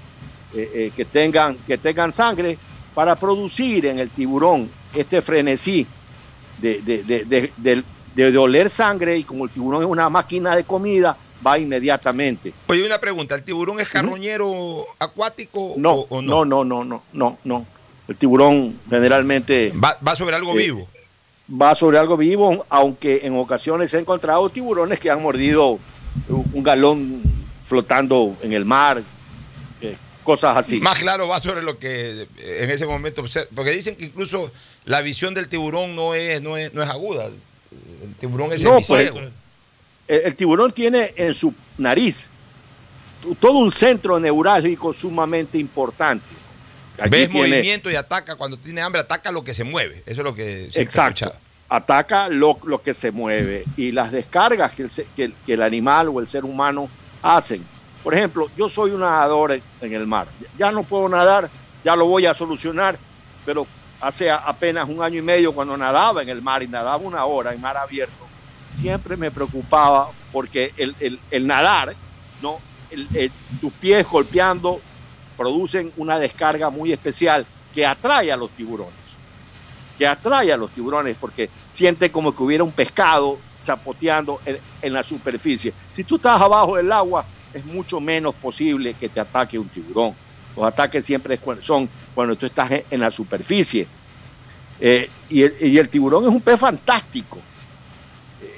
E: eh, eh, que, tengan, que tengan sangre para producir en el tiburón este frenesí de, de, de, de, oler sangre y como el tiburón es una máquina de comida, va inmediatamente.
B: Oye, una pregunta, ¿el tiburón es carroñero acuático
E: No,
B: o, o
E: no, no, no, no, no, no. El tiburón generalmente
B: Va, va sobre algo
E: Eh,
B: vivo.
E: va sobre algo vivo, aunque en ocasiones he encontrado tiburones que han mordido un galón flotando en el mar, eh, cosas así.
B: Más claro va sobre lo que eh, en ese momento. Porque dicen que incluso la visión del tiburón no es, no es, no es aguda. El tiburón es
E: No, pues, el tiburón tiene en su nariz todo un centro neurálgico sumamente importante. Aquí
B: Ves
E: tiene-
B: movimiento y ataca. Cuando tiene hambre, ataca lo que se mueve. Eso es lo que he
E: Exacto. Ataca lo, lo que se mueve y las descargas que el, se- que el- que el animal o el ser humano hacen. Por ejemplo, yo soy un nadador en- en el mar. Ya no puedo nadar, ya lo voy a solucionar, pero hace apenas un año y medio cuando nadaba en el mar y nadaba una hora en mar abierto, siempre me preocupaba porque el, el- el nadar, ¿no? El- tus pies golpeando producen una descarga muy especial que atrae a los tiburones que atrae a los tiburones porque siente como que hubiera un pescado chapoteando en, la superficie. Si tú estás abajo del agua, es mucho menos posible que te ataque un tiburón. Los ataques siempre son cuando tú estás en, la superficie. Eh, y, el, tiburón es un pez fantástico.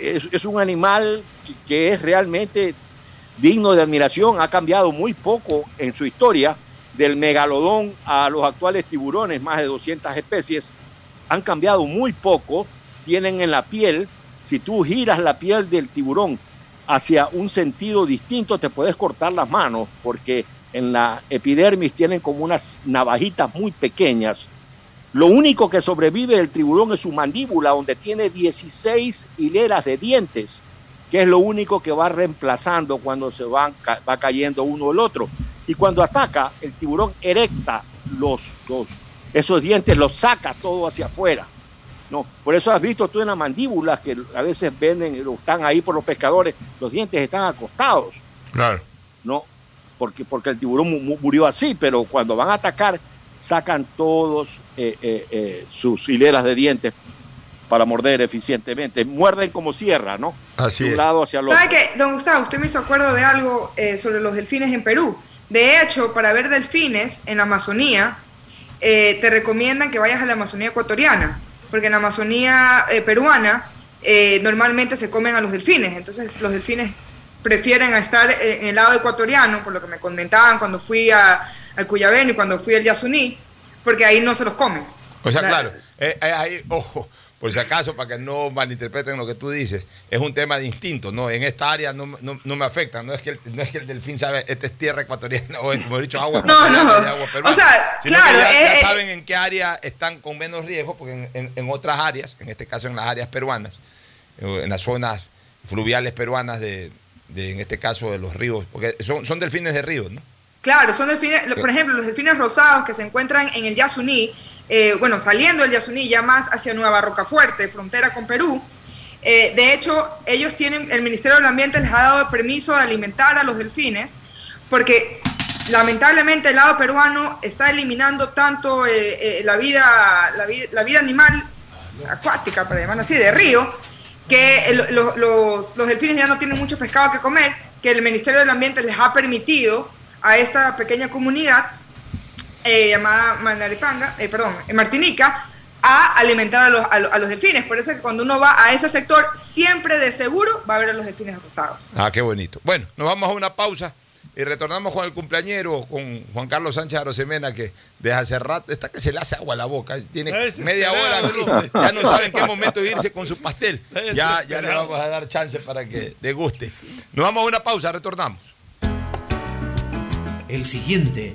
E: Es, un animal que es realmente digno de admiración. Ha cambiado muy poco en su historia del megalodón a los actuales tiburones, más de 200 especies han cambiado muy poco, tienen en la piel, si tú giras la piel del tiburón hacia un sentido distinto, te puedes cortar las manos, porque en la epidermis tienen como unas navajitas muy pequeñas. Lo único que sobrevive del tiburón es su mandíbula, donde tiene 16 hileras de dientes, que es lo único que va reemplazando cuando se van, va cayendo uno o el otro. Y cuando ataca, el tiburón erecta los, los esos dientes los saca todo hacia afuera. No, por eso has visto tú en las mandíbulas que a veces venden, están ahí por los pescadores, los dientes están acostados,
B: Claro.
E: ¿no? Porque, porque el tiburón mu- mu- murió así, pero cuando van a atacar, sacan todos eh, eh, eh, sus hileras de dientes para morder eficientemente. Muerden como sierra, ¿no?
B: Así
E: de un
B: es.
E: lado hacia el otro.
D: ¿Sabe qué, don Gustavo? Usted me hizo acuerdo de algo eh, sobre los delfines en Perú. De hecho, para ver delfines en la Amazonía, eh, te recomiendan que vayas a la Amazonía ecuatoriana, porque en la Amazonía eh, peruana eh, normalmente se comen a los delfines, entonces los delfines prefieren estar en el lado ecuatoriano, por lo que me comentaban cuando fui a, al Cuyabeno y cuando fui al Yasuní, porque ahí no se los comen.
B: O sea,
D: La-
B: claro, eh, eh, ahí, ojo, por si acaso, para que no malinterpreten lo que tú dices, es un tema de instinto, ¿no? En esta área no, no- no me afecta, no es, que el, no es que el delfín sabe, esta es tierra ecuatoriana, o como he dicho, agua
D: No,
B: ecuatoriana
D: no.
B: y agua peruana.
D: O sea,
B: Sino que
D: claro,
B: ya, ya
D: eh, eh,
B: saben en qué área están con menos riesgo, porque en, en- en otras áreas, en este caso en las áreas peruanas, eh, en las zonas fluviales peruanas de, de, en este caso, de los ríos, porque son, son delfines de ríos, ¿no?
D: Claro, son delfines, por ejemplo, los delfines rosados que se encuentran en el Yasuní, eh, bueno, saliendo del Yasuní ya más hacia Nueva Rocafuerte, frontera con Perú. Eh, de hecho, ellos tienen, el Ministerio del Ambiente les ha dado permiso de alimentar a los delfines, porque lamentablemente el lado peruano está eliminando tanto eh, la, vida, la, vi- la vida animal acuática, para llamarlo así, de río, que los, los delfines ya no tienen mucho pescado que comer, que el Ministerio del Ambiente les ha permitido a esta pequeña comunidad eh, llamada Manaripanga, eh, perdón, en Martinica, a alimentar a los, a, los- a los delfines. Por eso es que cuando uno va a ese sector, siempre de seguro va a ver a los delfines rosados.
B: Ah, qué bonito. Bueno, nos vamos a una pausa y retornamos con el cumpleañero, con Juan Carlos Sánchez Arosemena, que desde hace rato está que se le hace agua a la boca. Tiene media hora. Ya no sabe en qué momento irse con su pastel. Ya, ya le vamos a dar chance para que deguste. Nos vamos a una pausa, retornamos.
F: El siguiente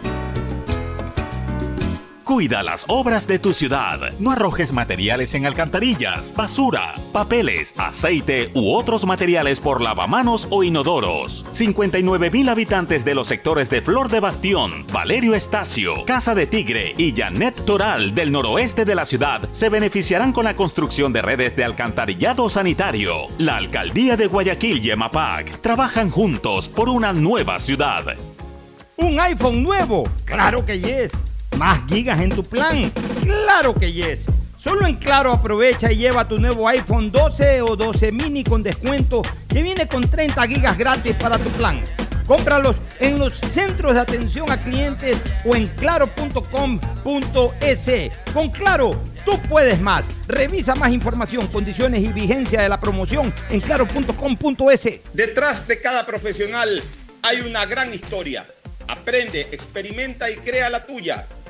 G: Cuida las obras de tu ciudad. No arrojes materiales en alcantarillas, basura, papeles, aceite u otros materiales por lavamanos o inodoros. 59 mil habitantes de los sectores de Flor de Bastión, Valerio Estacio, Casa de Tigre y Janet Toral del noroeste de la ciudad se beneficiarán con la construcción de redes de alcantarillado sanitario. La alcaldía de Guayaquil y EMAPAC trabajan juntos por una nueva ciudad.
A: ¿Un iPhone nuevo? Claro que yes. ¿Más gigas en tu plan? Claro que yes. Solo en Claro aprovecha y lleva tu nuevo iPhone 12 o 12 mini con descuento que viene con 30 gigas gratis para tu plan. Cómpralos en los centros de atención a clientes o en claro.com.es. Con Claro, tú puedes más. Revisa más información, condiciones y vigencia de la promoción en claro.com.es.
H: Detrás de cada profesional hay una gran historia. Aprende, experimenta y crea la tuya.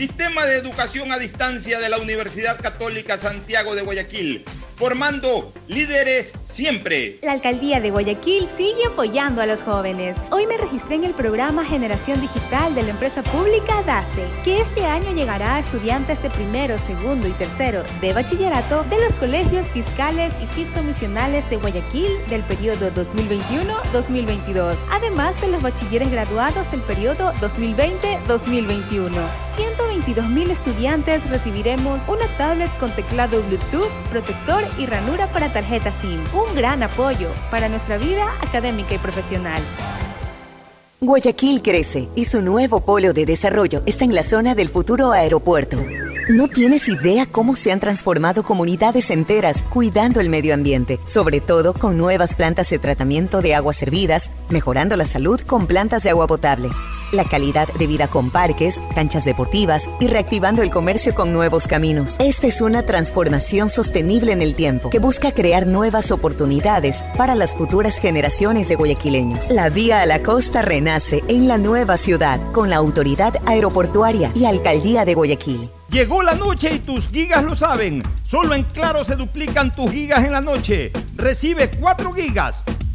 H: Sistema de educación a distancia de la Universidad Católica Santiago de Guayaquil, formando líderes siempre.
I: La alcaldía de Guayaquil sigue apoyando a los jóvenes. Hoy me registré en el programa Generación Digital de la empresa pública DACE, que este año llegará a estudiantes de primero, segundo y tercero de bachillerato de los colegios fiscales y fiscomisionales de Guayaquil del periodo 2021-2022, además de los bachilleres graduados del periodo 2020-2021. 122 mil estudiantes recibiremos una tablet con teclado Bluetooth, protector y ranura para tarjeta SIM. Un gran apoyo para nuestra vida académica y profesional.
J: Guayaquil crece y su nuevo polo de desarrollo está en la zona del futuro aeropuerto. No tienes idea cómo se han transformado comunidades enteras cuidando el medio ambiente, sobre todo con nuevas plantas de tratamiento de aguas servidas, mejorando la salud con plantas de agua potable, la calidad de vida con parques, canchas deportivas y reactivando el comercio con nuevos caminos. Esta es una transformación sostenible en el tiempo que busca crear nuevas oportunidades para las futuras generaciones de guayaquileños. La vía a la costa renace en la nueva ciudad con la autoridad aeroportuaria y alcaldía de Guayaquil.
A: Llegó la noche y tus gigas lo saben. Solo en Claro se duplican tus gigas en la noche. Recibe 4 gigas,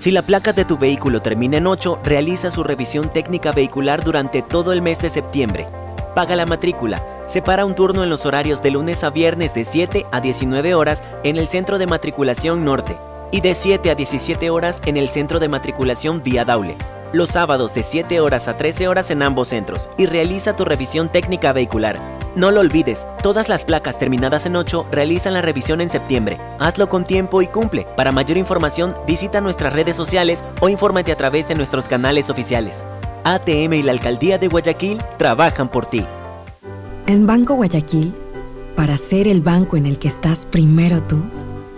K: Si la placa de tu vehículo termina en 8, realiza su revisión técnica vehicular durante todo el mes de septiembre. Paga la matrícula. Separa un turno en los horarios de lunes a viernes de 7 a 19 horas en el Centro de Matriculación Norte y de 7 a 17 horas en el Centro de Matriculación Vía Daule. Los sábados de 7 horas a 13 horas en ambos centros y realiza tu revisión técnica vehicular. No lo olvides, todas las placas terminadas en 8 realizan la revisión en septiembre. Hazlo con tiempo y cumple. Para mayor información, visita nuestras redes sociales o infórmate a través de nuestros canales oficiales. ATM y la Alcaldía de Guayaquil trabajan por ti.
L: En Banco Guayaquil, para ser el banco en el que estás primero tú,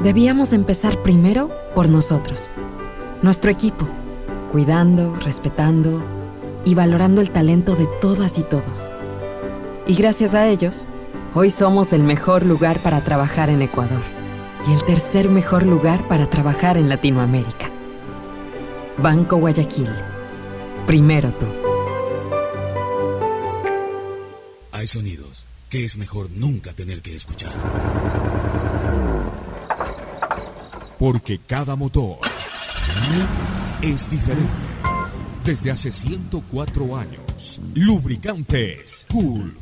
L: debíamos empezar primero por nosotros, nuestro equipo, cuidando, respetando y valorando el talento de todas y todos. Y gracias a ellos, hoy somos el mejor lugar para trabajar en Ecuador y el tercer mejor lugar para trabajar en Latinoamérica. Banco Guayaquil. Primero tú.
M: Hay sonidos que es mejor nunca tener que escuchar. Porque cada motor es diferente. Desde hace 104 años, Lubricantes Gulf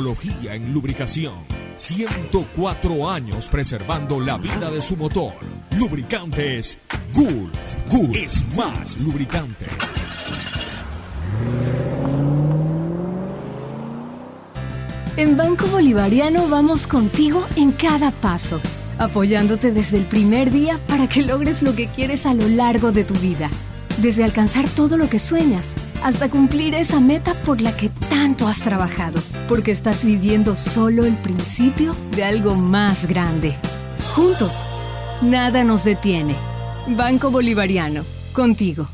M: en lubricación. 104 años preservando la vida de su motor. Lubricantes Gulf. Gulf es más lubricante.
N: En Banco Bolivariano vamos contigo en cada paso, apoyándote desde el primer día para que logres lo que quieres a lo largo de tu vida. Desde alcanzar todo lo que sueñas hasta cumplir esa meta por la que tanto has trabajado, porque estás viviendo solo el principio de algo más grande. Juntos, nada nos detiene. Banco Bolivariano, contigo.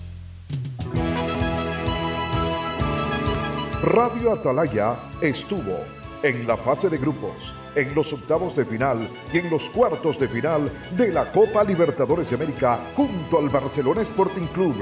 O: Radio Atalaya estuvo en la fase de grupos, en los octavos de final y en los cuartos de final de la Copa Libertadores de América junto al Barcelona Sporting Club.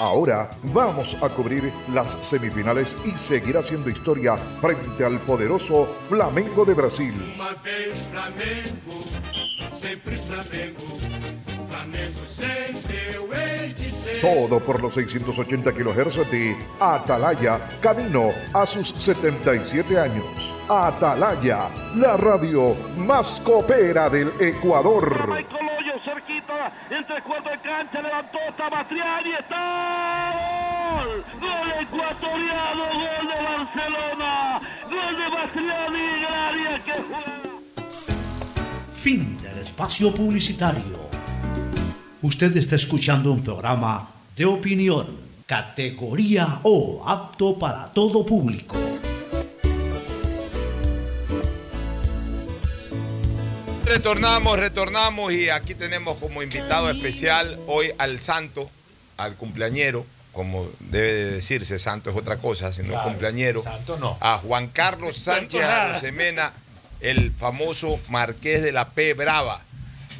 O: Ahora vamos a cubrir las semifinales y seguir haciendo historia frente al poderoso Flamengo de Brasil.
P: Vez Flamengo, Flamengo. Flamengo.
O: Todo por los 680 kHz de Atalaya, camino a sus 77 años. Atalaya, la radio más copera del Ecuador.
Q: Cerquita, entre cuatro cancha, levantó, Batriani, está gol, gol ecuatoriano, gol de Barcelona, gol de el área que juega.
F: Fin del espacio publicitario. Usted está escuchando un programa de opinión, categoría O, apto para todo público.
B: Retornamos, retornamos y aquí tenemos como invitado especial hoy al santo, al cumpleañero, como debe de decirse, santo es otra cosa, sino
R: Claro,
B: cumpleañero,
R: santo no.
B: a Juan Carlos Sánchez. Arosemena, el famoso marqués de la P Brava.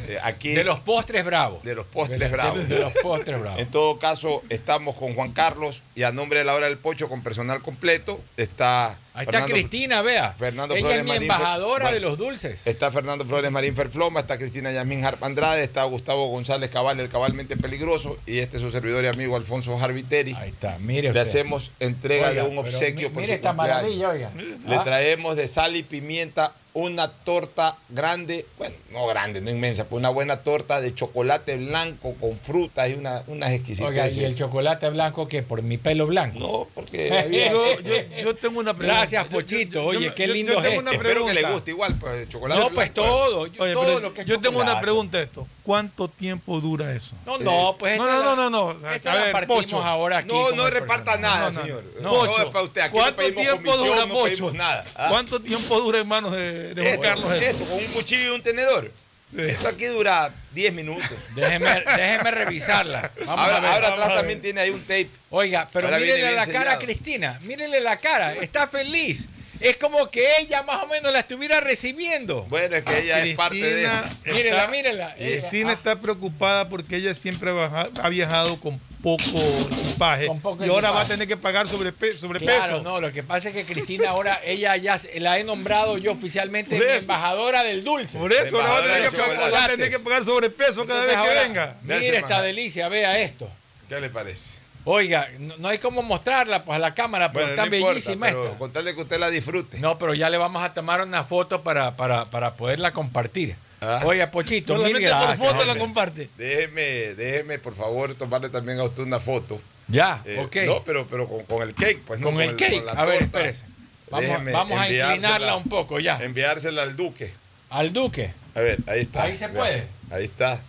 B: Eh, aquí,
R: De los postres bravos.
B: de los postres
R: De
B: bravos.
R: de los postres bravos.
B: En todo caso, estamos con Juan Carlos y a nombre de la hora del pocho con personal completo está.
R: Ahí está Cristina, vea.
B: Fernando
R: Ella
B: Flores
R: es mi
B: Marín,
R: embajadora
B: bueno,
R: de los dulces.
B: Está Fernando Flores Marín Ferfloma, está Cristina Yasmín Harp Andrade, está Gustavo González Cabal, el cabalmente peligroso, y este es su servidor y amigo Alfonso Jarviteri. Ahí
R: está, mire
B: Le hacemos entrega
R: Oiga,
B: de un obsequio por
R: mire
B: su
R: esta
B: cumpleaños.
R: maravilla, oiga.
B: Le
R: ¿Ah?
B: traemos de sal y pimienta una torta grande, bueno, no grande, no inmensa, pues una buena torta de chocolate blanco con frutas y una, unas exquisitas.
R: Oiga, ¿y el chocolate blanco que ¿Por mi pelo blanco?
B: No, porque...
C: Yo, yo- yo tengo una pregunta.
R: Gracias, Pochito. Oye,
C: yo-
R: qué lindo
C: yo tengo
R: gesto.
C: una
B: Espero que le guste igual, pues chocolate
R: No, pues
B: blanco.
R: todo. yo-
C: Oye,
R: todo lo que es
C: yo tengo una
R: chocolate.
C: pregunta esto. ¿Cuánto tiempo dura eso?
R: No, no, pues
C: No, no,
R: la-
C: no, no, no.
R: esta
C: A
R: la
C: ver,
R: partimos
C: Pocho.
R: ahora aquí.
B: No, no reparta nada,
C: No, no,
B: señor.
C: no.
B: No,
C: Pocho,
B: no es para usted. Aquí no
C: ¿cuánto
B: pedimos
C: tiempo dura,
B: no
C: Pocho?
B: nada.
C: ¿Cuánto tiempo dura en manos de, Juan Carlos? esto,
B: con un cuchillo y un tenedor. Esto aquí dura 10 minutos.
R: Déjeme, déjeme revisarla. Vamos
B: ahora
R: a ver.
B: ahora
R: vamos
B: atrás
R: a ver.
B: también tiene ahí un tape.
R: Oiga, pero
B: Ahora
R: mírenle la cara a. Cristina. Mírenle la cara. Está feliz. Es como que ella más o menos la estuviera recibiendo.
B: Bueno, es que ella es parte de
C: Cristina está-
R: Mírenla, mírenla.
C: Cristina
R: Ah,
C: está preocupada porque ella siempre ha viajado con poco equipaje
R: Con poco
C: y ahora va a tener que pagar sobrepe- sobrepeso.
R: Claro, no, lo que pasa es que Cristina ahora, ella ya se- la he nombrado yo oficialmente mi embajadora del dulce.
C: Por eso ahora va a, tener que pagar, va a tener que pagar sobrepeso cada
R: Entonces
C: vez que
R: ahora,
C: venga.
R: Mire
B: Gracias,
R: esta
B: Maja.
R: delicia, vea esto.
B: ¿Qué le parece?
R: Oiga, no, no hay cómo mostrarla pues a la cámara, pero
B: Bueno,
R: está
B: no importa,
R: bellísima
B: pero
R: esta.
B: Contarle que usted la disfrute.
R: No, pero ya le vamos a tomar una foto para, para, para poderla compartir.
B: Ah.
R: Oiga, Pochito, mil
C: Solamente
R: gracias.
C: por foto la comparte.
B: Déjeme, déjeme, por favor, tomarle también a usted una foto.
R: Ya,
B: Eh,
R: ok.
B: No, pero, pero con, con el cake, pues. no
R: con el cake.
B: la
R: A ver, espérese. Vamos, a inclinarla un poco ya.
B: Enviársela al Duque.
R: Al Duque.
B: A ver, ahí está.
R: Ahí se
B: Vea,
R: puede.
B: Ahí está.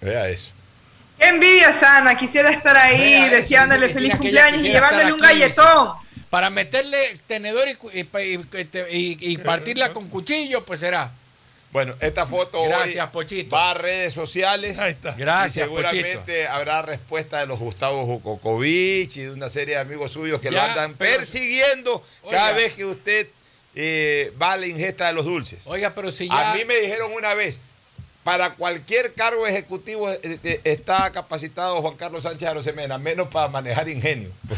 B: Vea eso.
D: Qué envidia sana, quisiera estar ahí
R: Vea,
D: deseándole feliz cumpleaños y llevándole un galletón.
R: Para meterle tenedor y, cu- y, y- y- y partirla con cuchillo, pues será.
B: Bueno, esta foto
R: Gracias,
B: hoy
R: Pochito.
B: va a redes sociales. Ahí
C: está.
R: Gracias,
B: y seguramente habrá respuesta de los Gustavo Jukokovic y de una serie de amigos suyos que lo andan
R: pero-
B: persiguiendo
R: Oiga.
B: cada vez que usted eh, va a la ingesta de los dulces.
R: Oiga, pero si ya.
B: A mí me dijeron una vez, para cualquier cargo ejecutivo eh, eh, está capacitado Juan Carlos Sánchez Arosemena, menos para manejar ingenio.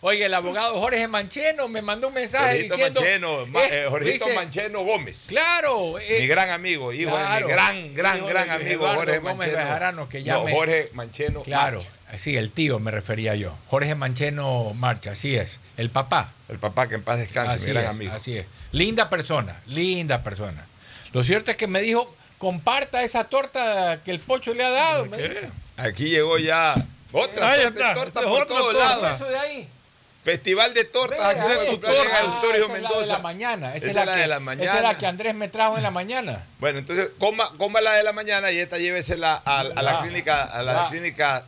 R: Oye, el abogado Jorge Mancheno me mandó un mensaje
B: Jorgito
R: diciendo.
B: Mancheno, Ma-
R: eh,
B: eh, Jorgito
R: dice,
B: Mancheno Gómez.
R: Claro. eh,
B: mi gran amigo, hijo de mi gran, gran, gran amigo
R: Eduardo
B: Jorge
R: Gómez
B: Mancheno.
R: Bejarano, que ya
B: No,
R: me-
B: Jorge Mancheno.
R: Claro,
B: Marcha.
R: sí, el tío me refería yo. Jorge Mancheno Marcha, así es. El papá.
B: El papá que en paz descanse,
R: Así
B: mi gran
R: es,
B: amigo.
R: Así es. Linda persona, linda persona. Lo cierto es que me dijo, comparta esa torta que el pocho le ha dado. me dijo.
B: Aquí llegó ya otra
C: Ahí
B: torta,
C: está,
B: torta por
C: otra
B: todos
C: torta.
B: lados.
R: Eso de ahí.
B: Festival de tortas.
R: Vea,
B: aquí
R: esa
B: en
R: es
B: el
R: tu
B: cumpleaños
R: torta.
B: de Auditorio
R: Ah, es la de
B: Mendoza.
R: la mañana. Esa, es la, que,
B: de la
R: esa
B: mañana.
R: es la que Andrés me trajo en la mañana.
B: Bueno, entonces coma, coma la de la mañana y esta llévesela a, a la clínica, a la clínica,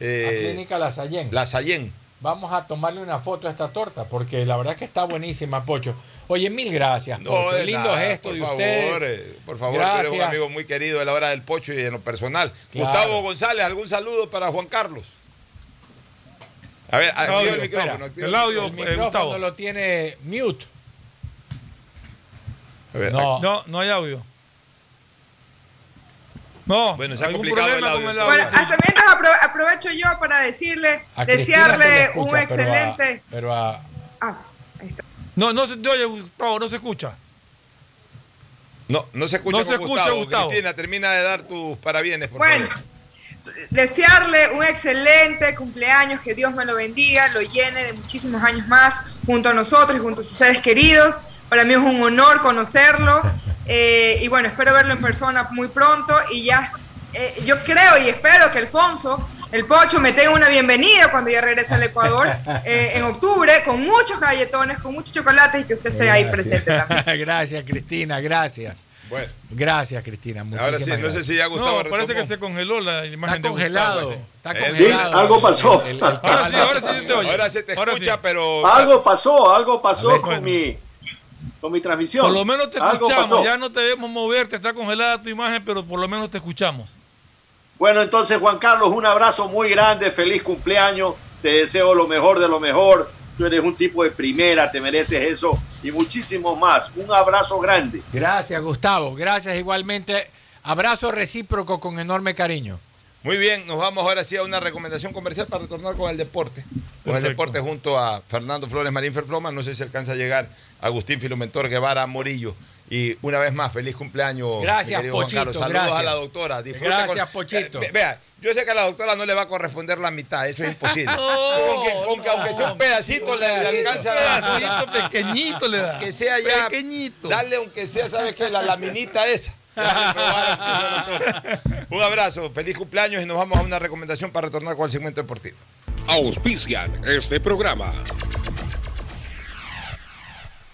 B: eh,
R: La clínica La Sayén.
B: La Sayén.
R: Vamos a tomarle una foto a esta torta porque la verdad que está buenísima, Pocho. Oye, mil gracias,
B: No,
R: Pocho.
B: de
R: Lindo
B: nada,
R: gesto
B: por
R: de
B: favor,
R: ustedes.
B: eh, por favor, tú eres un
R: Gracias.
B: amigo muy querido de la hora del pocho y en lo personal.
R: Claro.
B: Gustavo González, ¿algún saludo para Juan Carlos? A ver,
C: Audio,
B: el micrófono.
C: espera, el audio,
R: El
C: eh,
R: micrófono
C: Gustavo.
R: lo tiene mute.
B: A ver,
R: No.
C: No, no hay audio. No,
B: Bueno, se ha
C: algún
B: complicado
C: problema
B: el
C: con
B: audio.
C: el audio.
D: Bueno, hasta mientras apro- aprovecho yo para decirle,
R: A
D: desearle
R: escucha,
D: un
R: pero a-
D: excelente.
R: Pero a,
D: Ah, ahí está.
C: No, no se te oye, Gustavo, no se escucha.
B: No, no se escucha
C: No
B: con
C: se escucha,
B: Gustavo.
C: Gustavo.
B: Cristina, termina de dar tus parabienes, por
D: Bueno,
B: favor.
D: Desearle un excelente cumpleaños, que Dios me lo bendiga, lo llene de muchísimos años más junto a nosotros y junto a sus seres queridos. Para mí es un honor conocerlo eh, y bueno, espero verlo en persona muy pronto y ya, eh, yo creo y espero que Alfonso, el Pocho, me tenga una bienvenida cuando ya regrese al Ecuador eh, en octubre con muchos galletones, con muchos chocolates y que usted esté ahí presente también.
R: gracias, Cristina, gracias.
B: Bueno,
R: Gracias, Cristina. Muchísimas
B: ahora sí, no sé
R: gracias.
B: si ya Gustavo
C: No, parece
B: retomó.
C: que se congeló la imagen
R: Está
C: de
R: congelado.
C: Gustavo.
R: Está congelado.
E: sí, algo pasó.
R: El- el- el
C: Ahora sí,
R: de-
C: ahora sí te oye.
B: Ahora se te
C: Ahora
B: escucha,
C: sí.
B: pero...
E: Algo pasó, algo pasó
C: ver,
E: con,
C: bueno.
E: mi, con mi transmisión.
C: Por lo menos te escuchamos. Ya no te vemos moverte, está congelada tu imagen, pero por lo menos te escuchamos.
E: Bueno, entonces Juan Carlos, un abrazo muy grande, feliz cumpleaños, te deseo lo mejor de lo mejor, tú eres un tipo de primera, te mereces eso y muchísimo más. Un abrazo grande.
R: Gracias, Gustavo. Gracias igualmente. Abrazo recíproco con enorme cariño.
B: Muy bien, nos vamos ahora sí a una recomendación comercial para retornar con el deporte. Con el deporte junto a Fernando Flores Marín Ferfloma. No sé si alcanza a llegar Agustín Filomentor Guevara Morillo. Y una vez más, feliz cumpleaños.
R: Gracias, Pochito.
B: Saludos
R: gracias.
B: a la doctora. Disfrute
R: Gracias, Pochito.
B: Eh, ve- vea, yo sé que a la doctora no le va a corresponder la mitad, eso es imposible.
C: No,
B: con que, con que aunque sea un pedacito le, le alcanza a dar.
C: pedacito pequeñito le da.
B: Que sea ya.
C: Pequeñito.
B: Dale aunque sea, ¿sabes qué? La laminita esa. Un abrazo, feliz cumpleaños y nos vamos a una recomendación para retornar con el segmento deportivo.
S: Auspician este programa.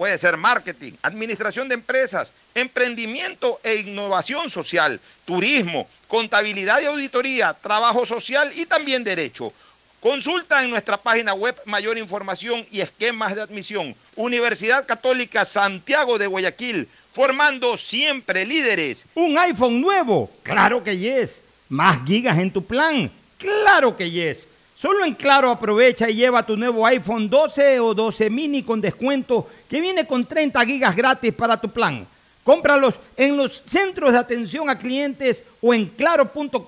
A: Puede ser marketing, administración de empresas, emprendimiento e innovación social, turismo, contabilidad y auditoría, trabajo social y también derecho. Consulta en nuestra página web mayor información y esquemas de admisión. Universidad Católica Santiago de Guayaquil, formando siempre líderes. ¿Un iPhone nuevo? Claro que yes. ¿Más gigas en tu plan? Claro que yes. Solo en Claro aprovecha y lleva tu nuevo iPhone 12 o 12 mini con descuento que viene con 30 gigas gratis para tu plan. Cómpralos en los centros de atención a clientes o en claro.com.es.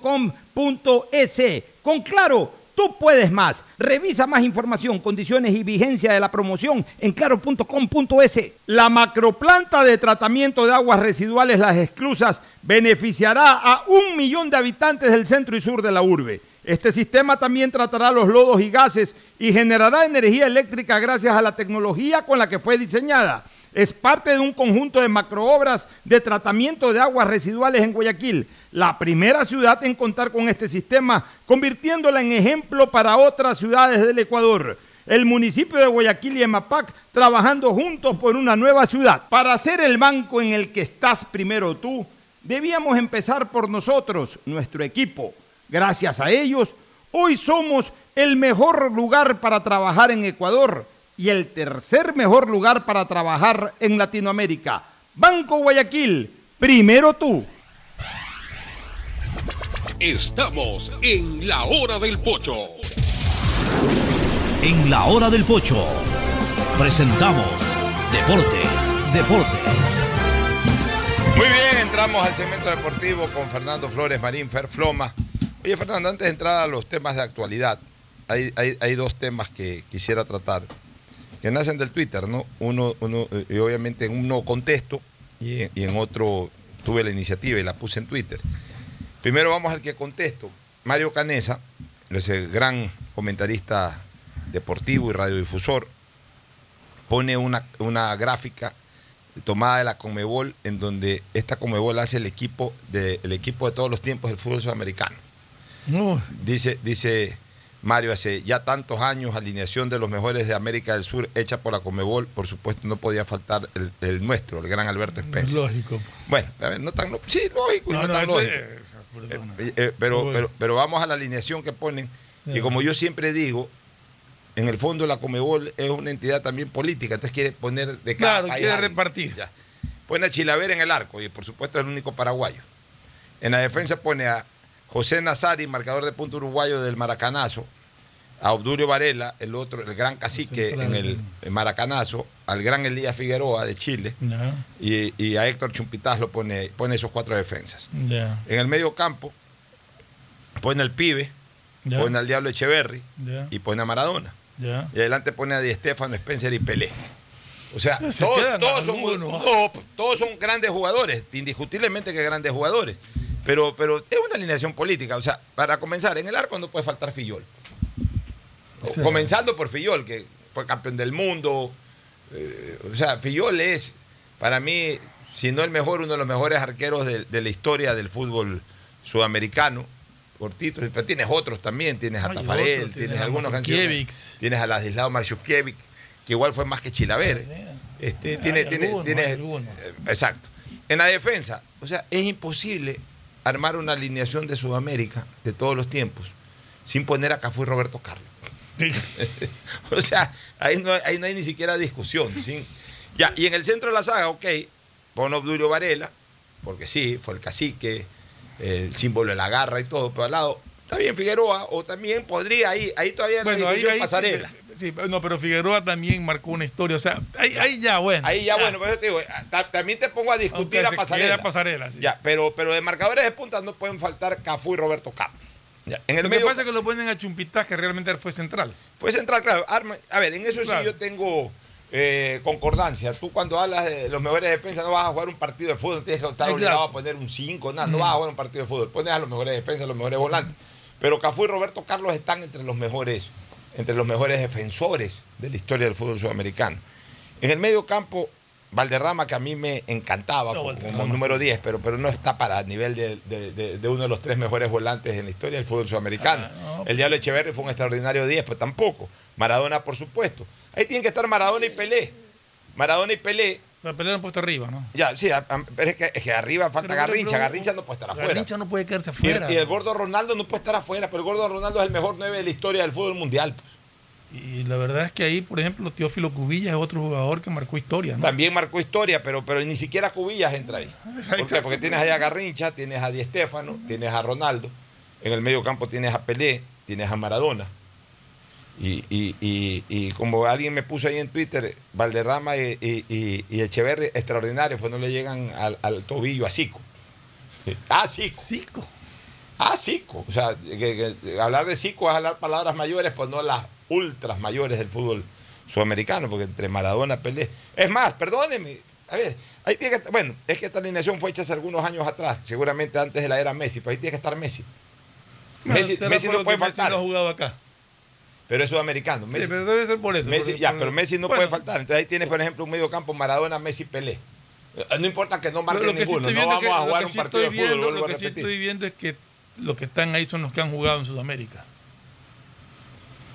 A: Con Claro, Tú puedes más. Revisa más información, condiciones y vigencia de la promoción en claro.com.es. La macroplanta de tratamiento de aguas residuales Las Exclusas beneficiará a un millón de habitantes del centro y sur de la urbe. Este sistema también tratará los lodos y gases y generará energía eléctrica gracias a la tecnología con la que fue diseñada. Es parte de un conjunto de macroobras de tratamiento de aguas residuales en Guayaquil, la primera ciudad en contar con este sistema, convirtiéndola en ejemplo para otras ciudades del Ecuador. El municipio de Guayaquil y Emapac trabajando juntos por una nueva ciudad. Para ser el banco en el que estás primero tú, debíamos empezar por nosotros, nuestro equipo. Gracias a ellos, hoy somos el mejor lugar para trabajar en Ecuador y el tercer mejor lugar para trabajar en Latinoamérica. Banco Guayaquil, primero tú.
S: Estamos en la hora del pocho.
F: En la hora del pocho presentamos Deportes, Deportes.
B: Muy bien, entramos al segmento deportivo con Fernando Flores Marín Ferfloma. Oye, Fernando, antes de entrar a los temas de actualidad, hay, hay- dos temas que quisiera tratar, que nacen del Twitter, ¿no? Uno, uno eh, y obviamente en uno contesto y y en otro tuve la iniciativa y la puse en Twitter. Primero vamos al que contesto. Mario Canesa, ese gran comentarista deportivo y radiodifusor, pone una, una gráfica tomada de la Conmebol en donde esta Conmebol hace el equipo de, el equipo de todos los tiempos del fútbol sudamericano. Dice, dice Mario, hace ya tantos años, alineación de los mejores de América del Sur hecha por la Conmebol, por supuesto no podía faltar el, el nuestro, el gran Alberto Spencer.
C: Lógico.
B: Bueno, a ver, no tan lo- sí, lógico, y
C: No,
B: no
C: no,
B: tan
C: eso
B: lógico.
C: es- perdona.
B: Eh, eh, pero, pero, pero vamos a la alineación que ponen. Y como yo siempre digo, en el fondo la Comebol es una entidad también política, entonces quiere poner de cada
C: Claro,
B: país
C: quiere
B: alguien.
C: repartir.
B: Ya. Pone a Chilaver en el arco y por supuesto es el único paraguayo. En la defensa pone a José Nazari, marcador de punto uruguayo del Maracanazo, a Obdulio Varela, el otro, el gran cacique en el, el Maracanazo, al gran Elías Figueroa de Chile. Y, y a Héctor Chumpitaz lo pone, pone esos cuatro defensas. En el medio campo pone al pibe, pone al Diablo Echeverry y pone a Maradona. Y adelante pone a Di Stefano, Spencer y Pelé. O sea,
C: Se
B: todos, son, no, todos son grandes jugadores, indiscutiblemente que grandes jugadores. Pero, pero es una alineación política. O sea, para comenzar, en el arco no puede faltar Fillol.
C: Sí.
B: Comenzando por Fillol, que fue campeón del mundo. Eh, o sea, Fillol es, para mí, si no el mejor, uno de los mejores arqueros de, de la historia del fútbol sudamericano. Cortito, pero tienes otros también, tienes a Tafarel,
C: otros,
B: tienes
C: tienes a
B: algunos
C: Marzukiewicz.
B: Tienes a Ladislao Marchukiewicz, que igual fue más que Chilaver. Este, tiene, tiene,
C: algunos.
B: eh, exacto. En la defensa, o sea, es imposible armar una alineación de Sudamérica de todos los tiempos sin poner a Cafú y Roberto Carlos. o sea, ahí no, hay- ahí no hay ni siquiera discusión. ya, y en el centro de la saga, ok, pon Obdulio Varela, porque sí, fue el cacique, el símbolo de la garra y todo, pero al lado, está bien Figueroa, o también podría ahí, ahí todavía no hay
C: Bueno, ahí, ahí
B: pasarela.
C: sí, sí, no, pero Figueroa también marcó una historia. O sea, ahí, ahí ya, bueno.
B: Ahí ya, bueno, por eso te digo, ta- también te pongo a discutir
C: Aunque
B: a pasarela.
C: pasarela, sí.
B: Ya, pero, pero de marcadores de punta no pueden faltar Cafú y Roberto Carlos. Ya, en el
C: Lo que pasa es que lo ponen a Chumpitaz, que realmente fue central.
B: fue central, claro. Arma- a ver, en eso
C: Claro.
B: sí yo tengo eh, concordancia. Tú cuando hablas de los mejores defensas no vas a jugar un partido de fútbol, tienes que estar
C: Exacto.
B: obligado a poner un 5, nada, no vas a jugar un partido de fútbol. Pones a los mejores defensas, los mejores volantes. Pero Cafú y Roberto Carlos están entre los mejores, entre los mejores defensores de la historia del fútbol sudamericano. En el medio campo, Valderrama, que a mí me encantaba
C: No,
B: como, número
C: sí.
B: 10, pero, pero no está para el nivel de, de- de- de uno de los tres mejores volantes en la historia del fútbol sudamericano.
C: Ah,
B: El Diablo Echeverri fue un extraordinario 10, pero tampoco. Maradona, por supuesto. Ahí tienen que estar Maradona y Pelé. Maradona y Pelé.
C: La pelea han puesto arriba, ¿no?
B: Ya, sí, a- a- pero es que, es que arriba falta
C: Pero,
B: Garrincha.
C: pero,
B: Garrincha no puede estar afuera.
C: Garrincha no puede quedarse afuera.
B: y el gordo Ronaldo no puede estar afuera, pero el gordo Ronaldo es el mejor 9 de la historia del fútbol mundial.
C: Y la verdad es que ahí, por ejemplo, Teófilo Cubilla es otro jugador que marcó historia, ¿no?
B: También marcó historia, pero, pero ni siquiera Cubillas entra ahí. ¿Por qué? Porque tienes ahí a Garrincha, tienes a Di Stefano, tienes a Ronaldo. En el medio campo tienes a Pelé, tienes a Maradona. Y, y- y- y como alguien me puso ahí en Twitter, Valderrama y, y, y- y Echeverri, extraordinarios, pues no le llegan al, al tobillo a Zico. Ah, Zico.
C: Zico.
B: Ah, Zico. O sea, que- que hablar de Zico es hablar palabras mayores, pues no las ultras mayores del fútbol sudamericano, porque entre Maradona, Pelé. Es más, perdóneme. A ver, ahí tiene que estar- bueno, es que esta alineación fue hecha hace algunos años atrás, seguramente antes de la era Messi, pues ahí tiene que estar Messi. Messi, Messi no puede faltar.
C: no ha jugado acá.
B: Pero es sudamericano.
C: Sí,
B: Messi,
C: pero debe ser por eso.
B: Messi- ya,
C: por-
B: pero Messi no
C: Bueno,
B: puede faltar. Entonces ahí tienes, por ejemplo, un medio campo Maradona, Messi, Pelé. Eh, No importa que no
C: Lo-
B: marque
C: lo que sí
B: ninguno,
C: estoy
B: no
C: viendo
B: vamos
C: que-
B: a jugar un
C: sí
B: partido de
C: estoy
B: fútbol,
C: viendo- Lo que sí estoy viendo es que los que están ahí son los que han jugado en Sudamérica.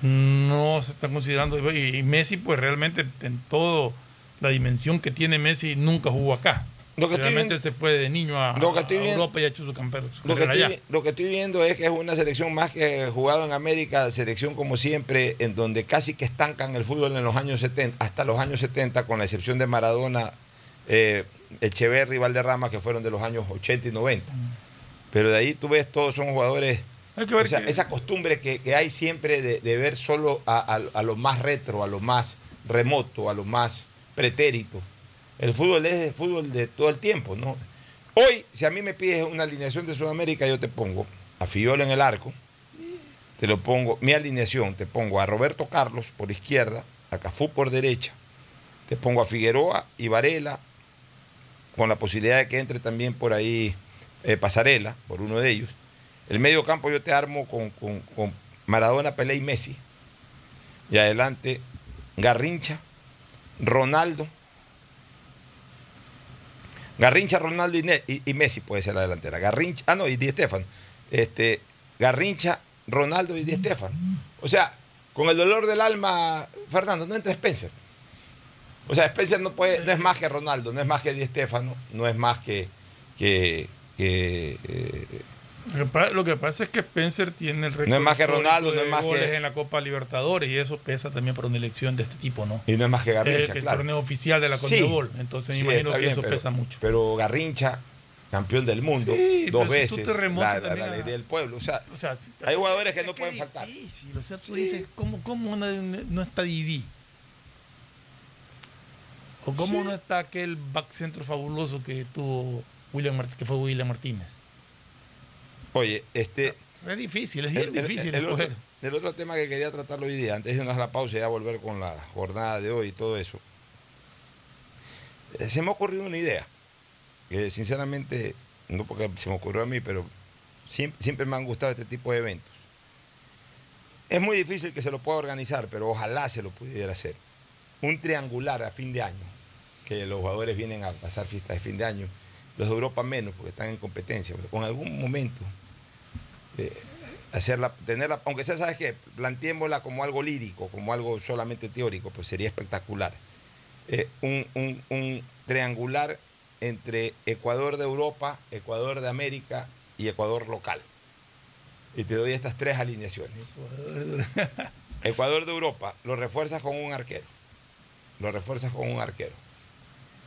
C: No se están considerando. Y y Messi, pues realmente en todo la dimensión que tiene Messi, nunca jugó acá.
B: Lo que estoy
C: realmente
B: viendo-
C: él se fue de niño a,
B: Lo que estoy
C: a
B: viendo-
C: Europa y ha hecho su campeón. su
B: Lo que, estoy, lo que estoy viendo es que es una selección más que jugado en América, selección como siempre, en donde casi que estancan el fútbol en los años 70, hasta los años 70, con la excepción de Maradona, eh, Echeverri y Valderrama, que fueron de los años 80 y 90. Pero de ahí tú ves, todos son jugadores. O sea,
C: que-
B: esa costumbre que, que hay siempre de, de ver solo a, a- a lo más retro, a lo más remoto, a lo más pretérito. El fútbol es el fútbol de todo el tiempo, ¿no? Hoy, si a mí me pides una alineación de Sudamérica, yo te pongo a Fiola en el arco, te lo pongo, mi alineación, te pongo a Roberto Carlos por izquierda, a Cafú por derecha, te pongo a Figueroa y Varela, con la posibilidad de que entre también por ahí eh, Pasarela, por uno de ellos. El medio campo yo te armo con, con- con Maradona, Pelé y Messi. Y adelante Garrincha, Ronaldo. Garrincha, Ronaldo y, y- Messi puede ser la delantera. Garrincha, ah no, y Di Estefan. Este, Garrincha, Ronaldo y Di Estefan. O sea, con el dolor del alma, Fernando, no entra Spencer. O sea, Spencer no puede, no es más que Ronaldo, no es más que Di Estefano, no es más que, que, que, eh,
C: Lo que que pasa es que Spencer tiene el récord
B: No es más que Ronaldo, no es más que-
C: goles en la Copa Libertadores y eso pesa también para una elección de este tipo, ¿no?
B: y no es más que Garrincha,
C: Es el,
B: claro.
C: torneo oficial de la
B: Sí.
C: Entonces me
B: Sí,
C: imagino que
B: bien,
C: eso
B: pero-
C: pesa mucho.
B: Pero Garrincha, campeón del mundo,
C: Sí,
B: dos
C: pero si tú
B: veces,
C: te
B: la, la- la alegría del pueblo. O sea,
C: O sea,
B: hay jugadores que no pueden faltar.
C: difícil, o sea, tú dices, ¿cómo, cómo no, no está Didi? ¿O cómo no está aquel back centro fabuloso que tuvo William Mart- que fue William Martínez?
B: Oye, este...
C: Es difícil, es bien difícil
B: el otro,
C: escoger.
B: el otro tema que quería tratarlo hoy día, antes de irnos a la pausa y ya volver con la jornada de hoy y todo eso, eh, se me ha ocurrido una idea, que sinceramente, no porque se me ocurrió a mí, pero siempre, siempre me han gustado este tipo de eventos. Es muy difícil que se lo pueda organizar, pero ojalá se lo pudiera hacer. Un triangular a fin de año, que los jugadores vienen a pasar fiestas de fin de año, los de Europa menos, porque están en competencia, pero con algún momento eh, hacerla, tenerla, aunque sea, ¿sabes qué? Planteémosla como algo lírico, como algo solamente teórico, pues sería espectacular. Eh, un, un- un triangular entre Ecuador de Europa, Ecuador de América y Ecuador local. Y te doy estas tres alineaciones. Ecuador de Europa, lo refuerzas con un arquero. Lo refuerzas con un arquero.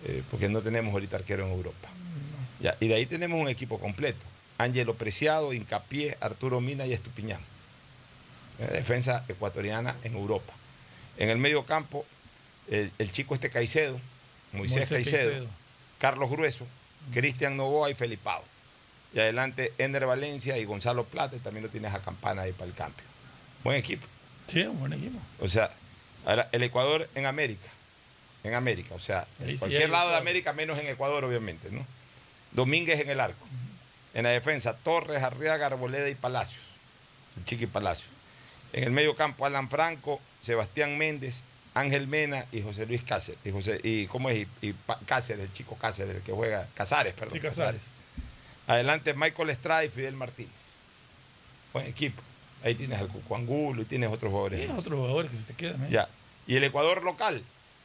B: Eh, porque no tenemos ahorita arquero en Europa. Ya, y de ahí tenemos un equipo completo. Ángelo Preciado, Incapié, Arturo Mina y Estupiñán. Eh, defensa ecuatoriana en Europa. En el medio campo, el, el chico este Caicedo, Moisés,
C: Moisés
B: Caicedo,
C: Caicedo.
B: Carlos Grueso, Cristian Novoa y Felipao. Y adelante Ender Valencia y Gonzalo Plata, y también lo tienes a Campana ahí para el cambio. Buen equipo.
C: Sí, un buen equipo.
B: O sea, ahora el Ecuador en América. En América, o sea,
C: Ahí
B: en
C: sí
B: cualquier lado de. América, menos en Ecuador, obviamente, ¿no? Domínguez en el arco. En la defensa, Torres, Arriaga, Arboleda y Palacios. El Chiqui Palacios. En el medio campo, Alan Franco, Sebastián Méndez, Ángel Mena y José Luis Cáceres. Y, José, y ¿cómo es? Y, Cáceres, el chico Cáceres, el que juega. Casares, perdón.
C: Sí, Casares.
B: Adelante, Michael Estrada y Fidel Martínez. Buen equipo. Ahí tienes al Cuco Angulo y tienes otros jugadores.
C: Tienes otros jugadores que se te quedan. ¿eh?
B: Ya. Y el Ecuador local.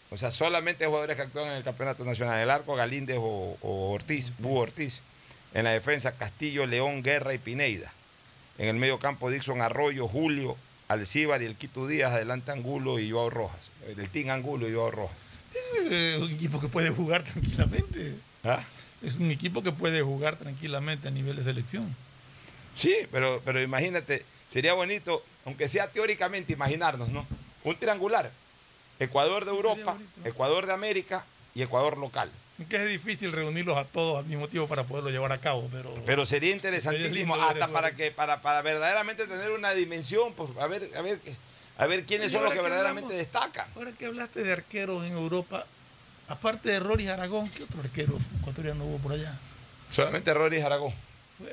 B: O sea, solamente jugadores que actúan en el campeonato nacional. El arco, Galíndez o, o Ortiz, Búho Ortiz. En la defensa, Castillo, León, Guerra y Pineida. En el medio campo, Dixon Arroyo, Julio, Alcíbar y el Quito Díaz. Adelante Angulo y Joao Rojas. El Team Angulo y Joao Rojas.
C: Es eh, un equipo que puede jugar tranquilamente.
B: ¿Ah?
C: Es un equipo que puede jugar tranquilamente a nivel de selección.
B: Sí, pero, pero imagínate, sería bonito, aunque sea teóricamente, imaginarnos, ¿no? Un triangular. Ecuador de Europa, Ecuador de América y Ecuador local.
C: Que es difícil reunirlos a todos al mismo tiempo para poderlo llevar a cabo, pero...
B: Pero sería interesantísimo
C: Sería
B: hasta para que para, para verdaderamente tener una dimensión, pues a ver a ver a ver quiénes son los que
C: que
B: verdaderamente
C: hablamos-
B: destacan.
C: Ahora que hablaste de arqueros en Europa, aparte de Rory Aragón, ¿qué otro arquero ecuatoriano hubo por allá?
B: Solamente Rory Aragón.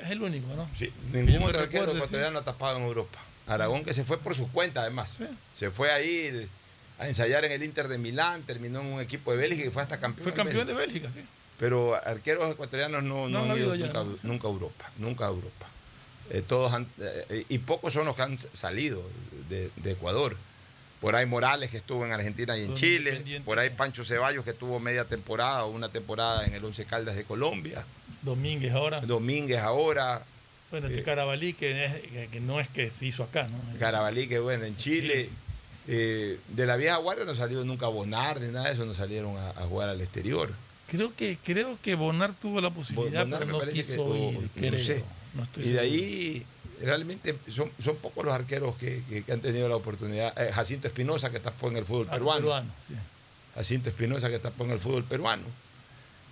C: Es el único, ¿no?
B: Sí, ningún otro arquero ecuatoriano ha tapado en Europa. Aragón que se fue por su cuenta además. Se fue ahí a ensayar en el Inter de Milán, terminó en un equipo de Bélgica y fue hasta campeón.
C: Fue campeón de
B: Bélgica.
C: Sí.
B: Pero arqueros ecuatorianos no,
C: No
B: no
C: han
B: ido nunca, nunca a Europa, nunca a Europa. Eh, todos han- eh, y pocos son los que han salido de, de Ecuador. Por ahí Morales que estuvo en Argentina y en Chile, por ahí Pancho Ceballos que tuvo media temporada o una temporada en el Once Caldas de Colombia,
C: Domínguez ahora.
B: Domínguez ahora,
C: Bueno, este
B: Eh,
C: Carabalí, que, es- que- que no es que se hizo acá, ¿no?
B: Carabalí que bueno, en Chile. Eh, de la vieja guardia no salió nunca Bonar ni nada de eso, no salieron a, a jugar al exterior.
C: Creo que, creo que Bonar tuvo la posibilidad,
B: Bonar
C: pero
B: me
C: no
B: parece
C: quiso
B: que o-
C: ir,
B: no
C: creo.
B: sé.
C: No estoy
B: y de
C: seguro.
B: ahí realmente son, son pocos los arqueros que, que- que han tenido la oportunidad. Eh, Jacinto Espinosa que tapó en el fútbol
C: Ah,
B: peruano.
C: peruano, sí.
B: Jacinto Espinosa que tapó en el fútbol peruano.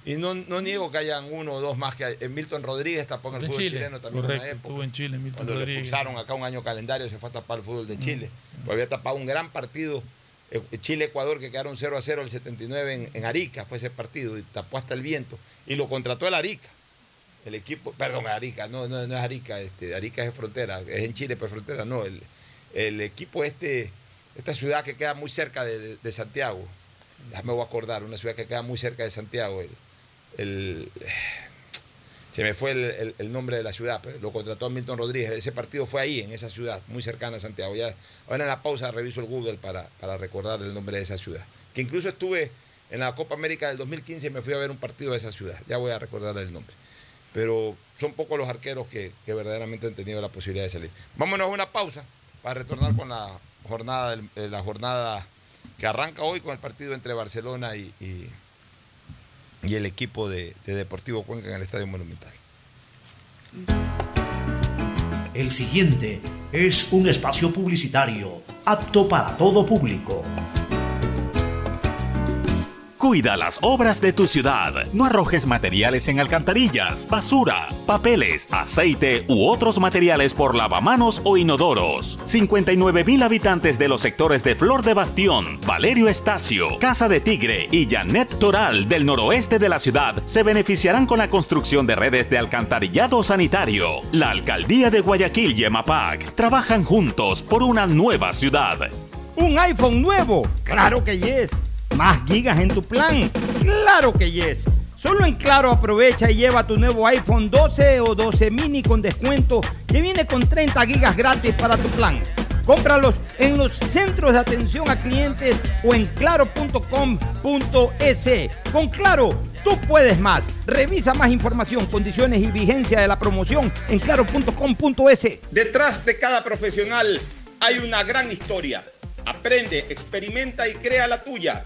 B: Y no, no niego que hayan uno o dos más que hay. Milton Rodríguez tapó en el
C: De
B: fútbol
C: Chile,
B: chileno también en
C: correcto,
B: una época.
C: estuvo en Chile, Milton
B: Cuando le
C: Rodríguez.
B: expulsaron acá un año calendario se fue a tapar el fútbol de
C: Mm.
B: Chile. Pues había tapado un gran partido eh, Chile-Ecuador que quedaron 0 a 0 el 79 en, en Arica, fue ese partido, y tapó hasta el viento. Y lo contrató el Arica. El equipo, perdón, Arica, no, no, no es Arica, este, Arica es frontera, es en Chile, pero es frontera, no. El, el equipo este, esta ciudad que queda muy cerca de, de- de Santiago, ya me voy a acordar, una ciudad que queda muy cerca de Santiago, el, se me fue el, nombre de la ciudad, lo contrató Milton Rodríguez. Ese partido fue ahí, en esa ciudad, muy cercana a Santiago. Ahora en la pausa reviso el Google para, recordar el nombre de esa ciudad. Que incluso estuve en la Copa América del 2015 y me fui a ver un partido de esa ciudad. Ya voy a recordar el nombre. Pero son pocos los arqueros que, verdaderamente han tenido la posibilidad de salir. Vámonos a una pausa para retornar con la jornada, eh, la jornada que arranca hoy con el partido entre Barcelona y- y el equipo de, de Deportivo Cuenca en el Estadio Monumental.
F: El siguiente es un espacio publicitario apto para todo público.
G: Cuida las obras de tu ciudad. No arrojes materiales en alcantarillas, basura, papeles, aceite u otros materiales por lavamanos o inodoros. 59 mil habitantes de los sectores de Flor de Bastión, Valerio Estacio, Casa de Tigre y Janet Toral del noroeste de la ciudad se beneficiarán con la construcción de redes de alcantarillado sanitario. La alcaldía de Guayaquil y EMAPAC trabajan juntos por una nueva ciudad.
A: ¿Un iPhone nuevo? Claro que yes. ¿Más gigas en tu plan? Claro que yes. Solo en Claro aprovecha y lleva tu nuevo iPhone 12 o 12 mini con descuento que viene con 30 gigas gratis para tu plan. Cómpralos en los centros de atención a clientes o en claro.com.es. Con Claro, tú puedes más. Revisa más información, condiciones y vigencia de la promoción en claro.com.es.
H: Detrás de cada profesional hay una gran historia. Aprende, experimenta y crea la tuya.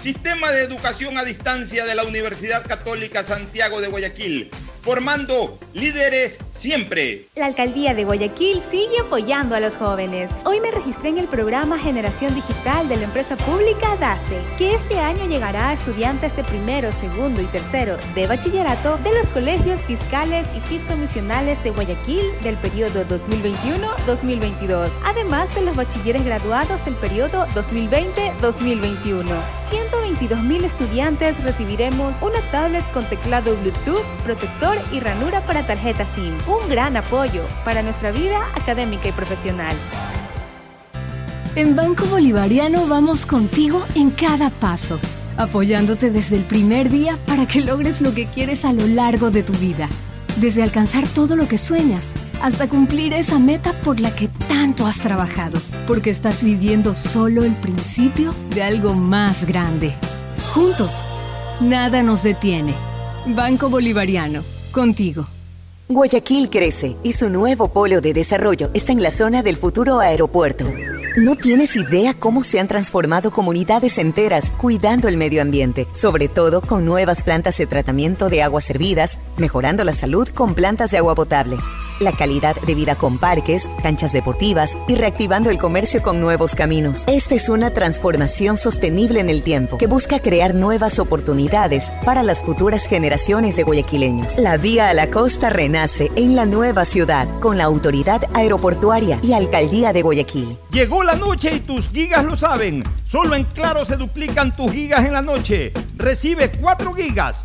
H: Sistema de educación a distancia de la Universidad Católica Santiago de Guayaquil, formando líderes siempre.
I: La alcaldía de Guayaquil sigue apoyando a los jóvenes. Hoy me registré en el programa Generación Digital de la empresa pública DACE, que este año llegará a estudiantes de primero, segundo y tercero de bachillerato de los colegios fiscales y fiscomisionales de Guayaquil del periodo 2021-2022, además de los bachilleres graduados del periodo 2020-2021. 122 mil estudiantes recibiremos una tablet con teclado Bluetooth, protector y ranura para tarjeta SIM. Un gran apoyo para nuestra vida académica y profesional.
N: En Banco Bolivariano vamos contigo en cada paso, apoyándote desde el primer día para que logres lo que quieres a lo largo de tu vida. Desde alcanzar todo lo que sueñas hasta cumplir esa meta por la que tanto has trabajado, porque estás viviendo solo el principio de algo más grande. Juntos, nada nos detiene. Banco Bolivariano, contigo.
J: Guayaquil crece y su nuevo polo de desarrollo está en la zona del futuro aeropuerto. No tienes idea cómo se han transformado comunidades enteras cuidando el medio ambiente, sobre todo con nuevas plantas de tratamiento de aguas servidas, mejorando la salud con plantas de agua potable, la calidad de vida con parques, canchas deportivas y reactivando el comercio con nuevos caminos. Esta es una transformación sostenible en el tiempo que busca crear nuevas oportunidades para las futuras generaciones de guayaquileños. La vía a la costa renace en la nueva ciudad con la autoridad aeroportuaria y alcaldía de Guayaquil.
A: Llegó la noche y tus gigas lo saben. Solo en Claro se duplican tus gigas en la noche. Recibe 4 gigas,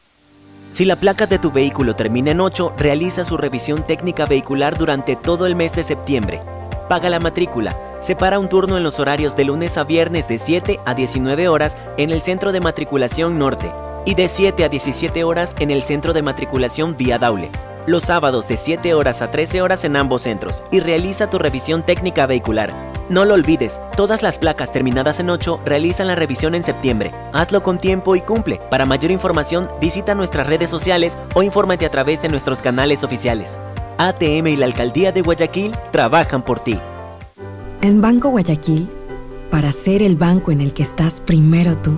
K: Si la placa de tu vehículo termina en 8, realiza su revisión técnica vehicular durante todo el mes de septiembre. Paga la matrícula. Separa un turno en los horarios de lunes a viernes de 7 a 19 horas en el Centro de Matriculación Norte y de 7 a 17 horas en el Centro de Matriculación Vía Daule. Los sábados de 7 horas a 13 horas en ambos centros y realiza tu revisión técnica vehicular. No lo olvides, todas las placas terminadas en 8 realizan la revisión en septiembre. Hazlo con tiempo y cumple. Para mayor información, visita nuestras redes sociales o infórmate a través de nuestros canales oficiales. ATM y la Alcaldía de Guayaquil trabajan por ti.
L: En Banco Guayaquil, para ser el banco en el que estás primero tú,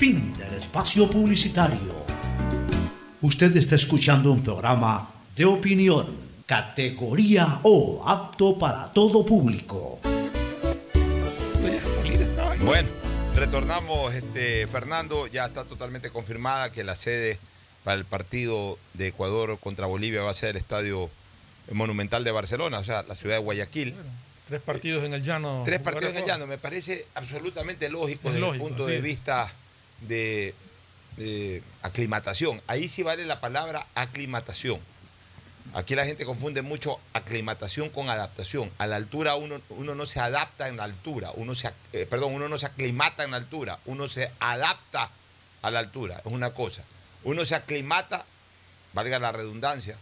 F: Fin del espacio publicitario. Usted está escuchando un programa de opinión, categoría O, apto para todo público.
B: Bueno, retornamos, este, Fernando, ya está totalmente confirmada que la sede para el partido de Ecuador contra Bolivia va a ser el Estadio Monumental de Barcelona, o sea, la ciudad de Guayaquil.
C: Tres partidos en el llano.
B: Tres partidos en el llano, me parece absolutamente lógico
C: Es
B: desde
C: lógico,
B: el punto de
C: es.
B: vista de, aclimatación. Ahí sí vale la palabra aclimatación. Aquí la gente confunde mucho aclimatación con adaptación. A la altura uno, uno no se adapta en la altura, uno se, eh, perdón, uno no se aclimata en la altura, uno se adapta a la altura, es una cosa. Uno se aclimata, valga la redundancia,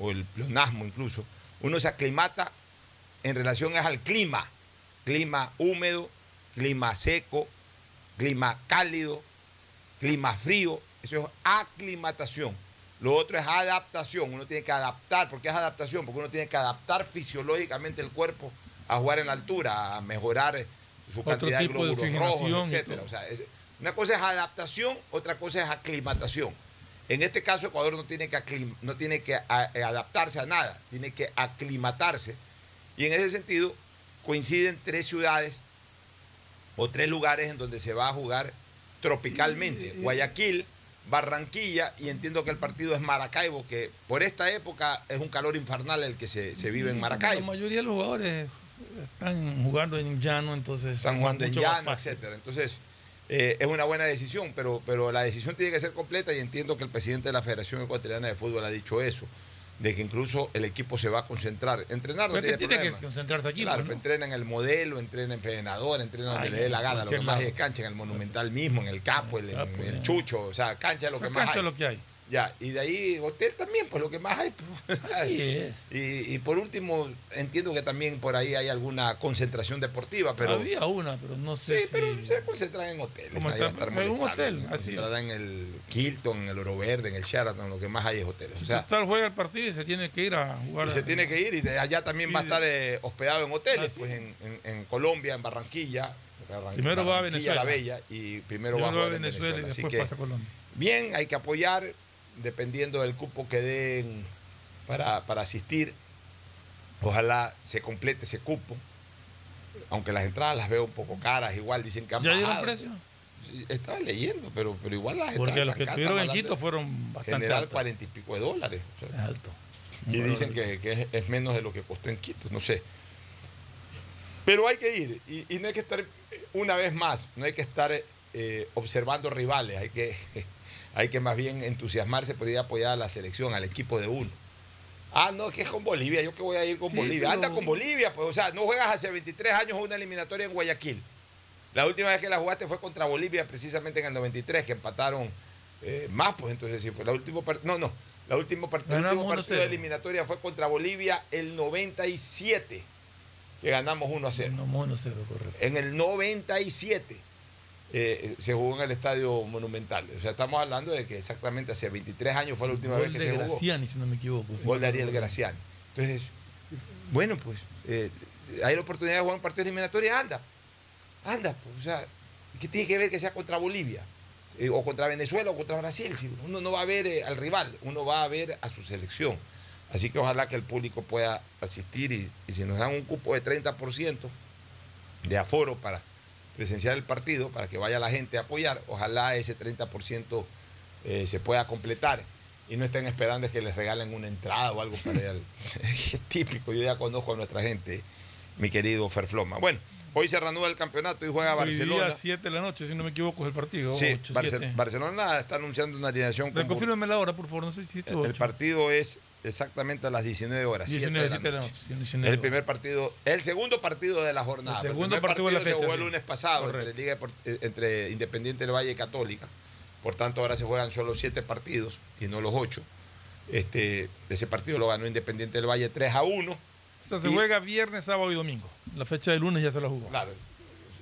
B: o el pleonasmo incluso, uno se aclimata en relación al clima, clima húmedo, clima seco, clima cálido, clima frío, eso es aclimatación. Lo otro es adaptación, uno tiene que adaptar, ¿por qué es adaptación? Porque uno tiene que adaptar fisiológicamente el cuerpo a jugar en la altura, a mejorar eh, su
C: Otro
B: cantidad de glóbulos rojos, etcétera.
C: todo.
B: O sea, es- una cosa es adaptación, otra cosa es aclimatación. En este caso, Ecuador no tiene que, aclim- no tiene que a- eh, adaptarse a nada, tiene que aclimatarse. Y en ese sentido, coinciden tres ciudades o tres lugares en donde se va a jugar tropicalmente. Guayaquil, Barranquilla y entiendo que el partido es Maracaibo, que por esta época es un calor infernal el que se, se vive en
C: La
B: Maracaibo.
C: mayoría de los jugadores están jugando en llano, entonces.
B: Están jugando en llano, etcétera. Entonces, eh, es una buena decisión, pero, pero la decisión tiene que ser completa y entiendo que el presidente de la Federación Ecuatoriana de Fútbol ha dicho eso, de que incluso el equipo se va a concentrar. Entrenar no tiene
C: que tiene que concentrarse aquí.
B: Claro,
C: ¿no?
B: entrena en el modelo, entrena en Fenador, entrena donde
C: Ay,
B: le dé la gana, lo que más es cancha, en el Monumental mismo, en el Capo, en, en el Chucho, o sea, cancha es lo que más
C: cancha
B: hay.
C: lo que hay.
B: Ya, y de ahí hotel también, pues lo que más hay. pues.
C: Así es.
B: Y, y por último, entiendo que también por ahí hay alguna concentración deportiva, pero...
C: Había una, pero no sé
B: Sí,
C: si...
B: pero se concentran en hoteles.
C: ¿Cómo
B: nadie va a
C: está?
B: estar
C: En un hotel, así
B: en el Hilton, en el Oro Verde, en el Sheraton, lo que más hay es hoteles. O sea,
C: Total juega el partido y se tiene que ir a jugar.
B: y se tiene que ir y de allá también va a estar eh, hospedado en hoteles, pues en, en- en Colombia, en Barranquilla. Barran-
C: Primero va a Venezuela.
B: La Bella y primero,
C: Primero
B: va a
C: Venezuela y
B: Así
C: después
B: que,
C: pasa a Colombia.
B: Bien, hay que apoyar dependiendo del cupo que den para, para asistir. Ojalá se complete ese cupo. Aunque las entradas las veo un poco caras, igual dicen que han
C: ¿Ya dieron precio?
B: Estaba leyendo, pero, pero igual las
C: Porque los que estuvieron en Quito fueron bastante
B: General cuarenta y pico de dólares. o sea.
C: Alto.
B: Y dicen que, que es, es menos de lo que costó en Quito, no sé. Pero hay que ir, y, y no hay que estar, una vez más, no hay que estar eh, observando rivales, hay que, hay que más bien entusiasmarse por ir a apoyar a la selección, al equipo de uno. Ah, no, que es con Bolivia, yo que voy a ir con
C: Sí,
B: Bolivia.
C: pero-
B: Anda con Bolivia, pues, o sea, no juegas hace 23 años una eliminatoria en Guayaquil. La última vez que la jugaste fue contra Bolivia, precisamente en el 93, que empataron eh, más, pues entonces sí fue la última partido. No, no, la última part- el último partido
C: 1-0.
B: de eliminatoria fue contra Bolivia el 97, que ganamos 1 a 0.
C: No, mono cero, correcto.
B: En el 97 eh, se jugó en el Estadio Monumental. O sea, estamos hablando de que exactamente hace 23 años fue la última
C: Gol
B: vez que
C: de
B: se jugó.
C: Graciani, si no me equivoco.
B: Gol de Ariel Graciani. Entonces, bueno, pues eh, hay la oportunidad de jugar un partido eliminatorio, anda. Anda, pues, o sea, ¿qué tiene que ver que sea contra Bolivia? Eh, o contra Venezuela o contra Brasil. Si uno no va a ver eh, al rival, uno va a ver a su selección. Así que ojalá que el público pueda asistir y, y si nos dan un cupo de 30% de aforo para presenciar el partido, para que vaya la gente a apoyar, ojalá ese 30% eh, se pueda completar y no estén esperando que les regalen una entrada o algo para Es típico, yo ya conozco a nuestra gente, mi querido Ferfloma. Bueno, hoy se reanuda el campeonato y juega
C: Hoy día
B: Barcelona.
C: 7 de la noche, si no me equivoco, es el partido.
B: Sí,
C: 8,
B: Barce-
C: 7.
B: Barcelona está anunciando una alineación con
C: Reconfírmeme la hora, por favor, no sé si es
B: el partido es exactamente a las 19 horas.
C: 19,
B: 7 de la
C: 7
B: noche.
C: noche, 19
B: Es el primer partido, el segundo partido de la jornada.
C: El segundo partido de la
B: se
C: fecha,
B: jugó
C: sí.
B: el lunes pasado entre, Liga eh, entre Independiente del Valle y Católica. Por tanto, ahora se juegan solo siete partidos y no los ocho. Este, ese partido lo ganó Independiente del Valle 3 a 1.
C: O sea, se
B: Y-
C: juega viernes, sábado y domingo. La fecha de lunes ya se la jugó.
B: Claro,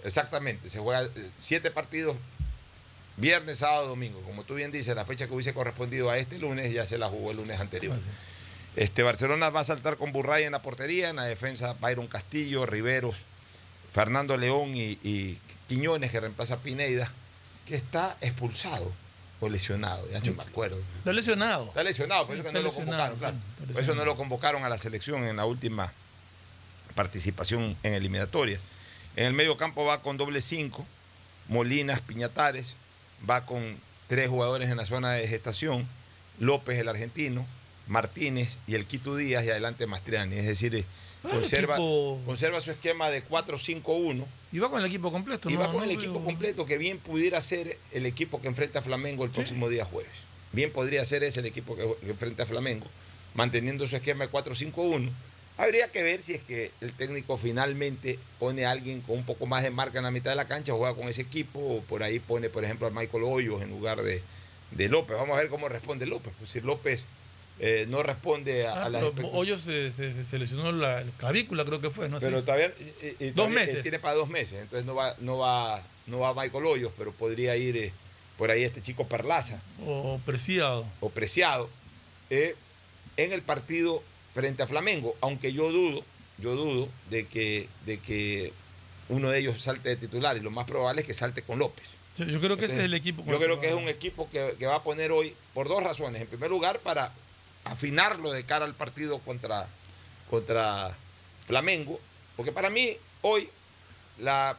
B: exactamente. Se juega eh, siete partidos viernes, sábado, domingo. Como tú bien dices, la fecha que hubiese correspondido a este lunes ya se la jugó el lunes anterior. Este, Barcelona va a saltar con Burray en la portería, en la defensa Byron Castillo, Riveros, Fernando León y, y Quiñones, que reemplaza a Pineida, que está expulsado o lesionado, ya no me acuerdo.
C: Está lesionado.
B: Está lesionado, por eso que no lo convocaron, claro.
C: sí, está
B: Por eso no lo convocaron a la selección en la última participación en eliminatoria. En el medio campo va con doble cinco, Molinas, Piñatares, va con tres jugadores en la zona de gestación, López el argentino, Martínez y el Quito Díaz y adelante Mastriani. Es decir, eh,
C: Ah,
B: conserva,
C: equipo-
B: conserva su esquema de 4-5-1
C: Y va con el equipo completo.
B: y
C: no,
B: va con
C: no
B: el equipo completo que bien pudiera ser el equipo que enfrenta a Flamengo el próximo día jueves. Bien podría ser ese el equipo que, que enfrenta a Flamengo, manteniendo su esquema de 4-5-1. Habría que ver si es que el técnico finalmente pone a alguien con un poco más de marca en la mitad de la cancha, juega con ese equipo, o por ahí pone, por ejemplo, a Michael Hoyos en lugar de, de López. Vamos a ver cómo responde López. Pues si López eh, no responde a,
C: Ah,
B: a las
C: Hoyos se, se- se lesionó la clavícula, creo que fue, ¿no?
B: pero todavía, eh, eh,
C: Dos
B: todavía,
C: meses.
B: tiene para dos meses, entonces no va, no va, no va Michael Hoyos, pero podría ir eh, por ahí este chico Perlaza
C: O preciado.
B: o Preciado eh, en el partido frente a Flamengo, aunque yo dudo, yo dudo de que, de que uno de ellos salte de titular y lo más probable es que salte con López.
C: Yo creo que ese es el equipo.
B: Yo creo que es un equipo que, que va a poner hoy por dos razones. En primer lugar, para afinarlo de cara al partido contra, contra Flamengo, porque para mí hoy la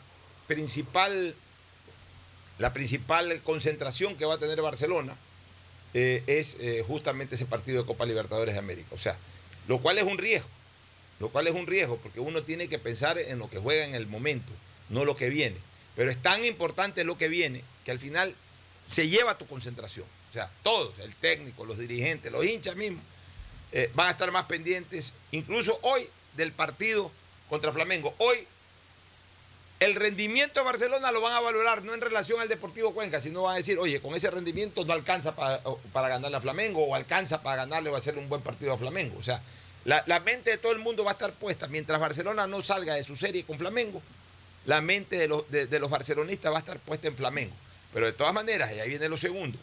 B: principal, la principal concentración que va a tener Barcelona eh, es eh, justamente ese partido de Copa Libertadores de América. O sea, lo cual es un riesgo, lo cual es un riesgo, porque uno tiene que pensar en lo que juega en el momento, no lo que viene. Pero es tan importante lo que viene que al final se lleva tu concentración. O sea, todos, el técnico, los dirigentes, los hinchas mismos, eh, van a estar más pendientes, incluso hoy, del partido contra Flamengo. Hoy el rendimiento de Barcelona lo van a valorar no en relación al Deportivo Cuenca, sino van a decir, oye, con ese rendimiento no alcanza para, para ganarle a Flamengo o alcanza para ganarle o hacerle un buen partido a Flamengo. O sea, la, la mente de todo el mundo va a estar puesta. Mientras Barcelona no salga de su serie con Flamengo, la mente de los, de, de los barcelonistas va a estar puesta en Flamengo. Pero de todas maneras, y ahí viene lo segundo,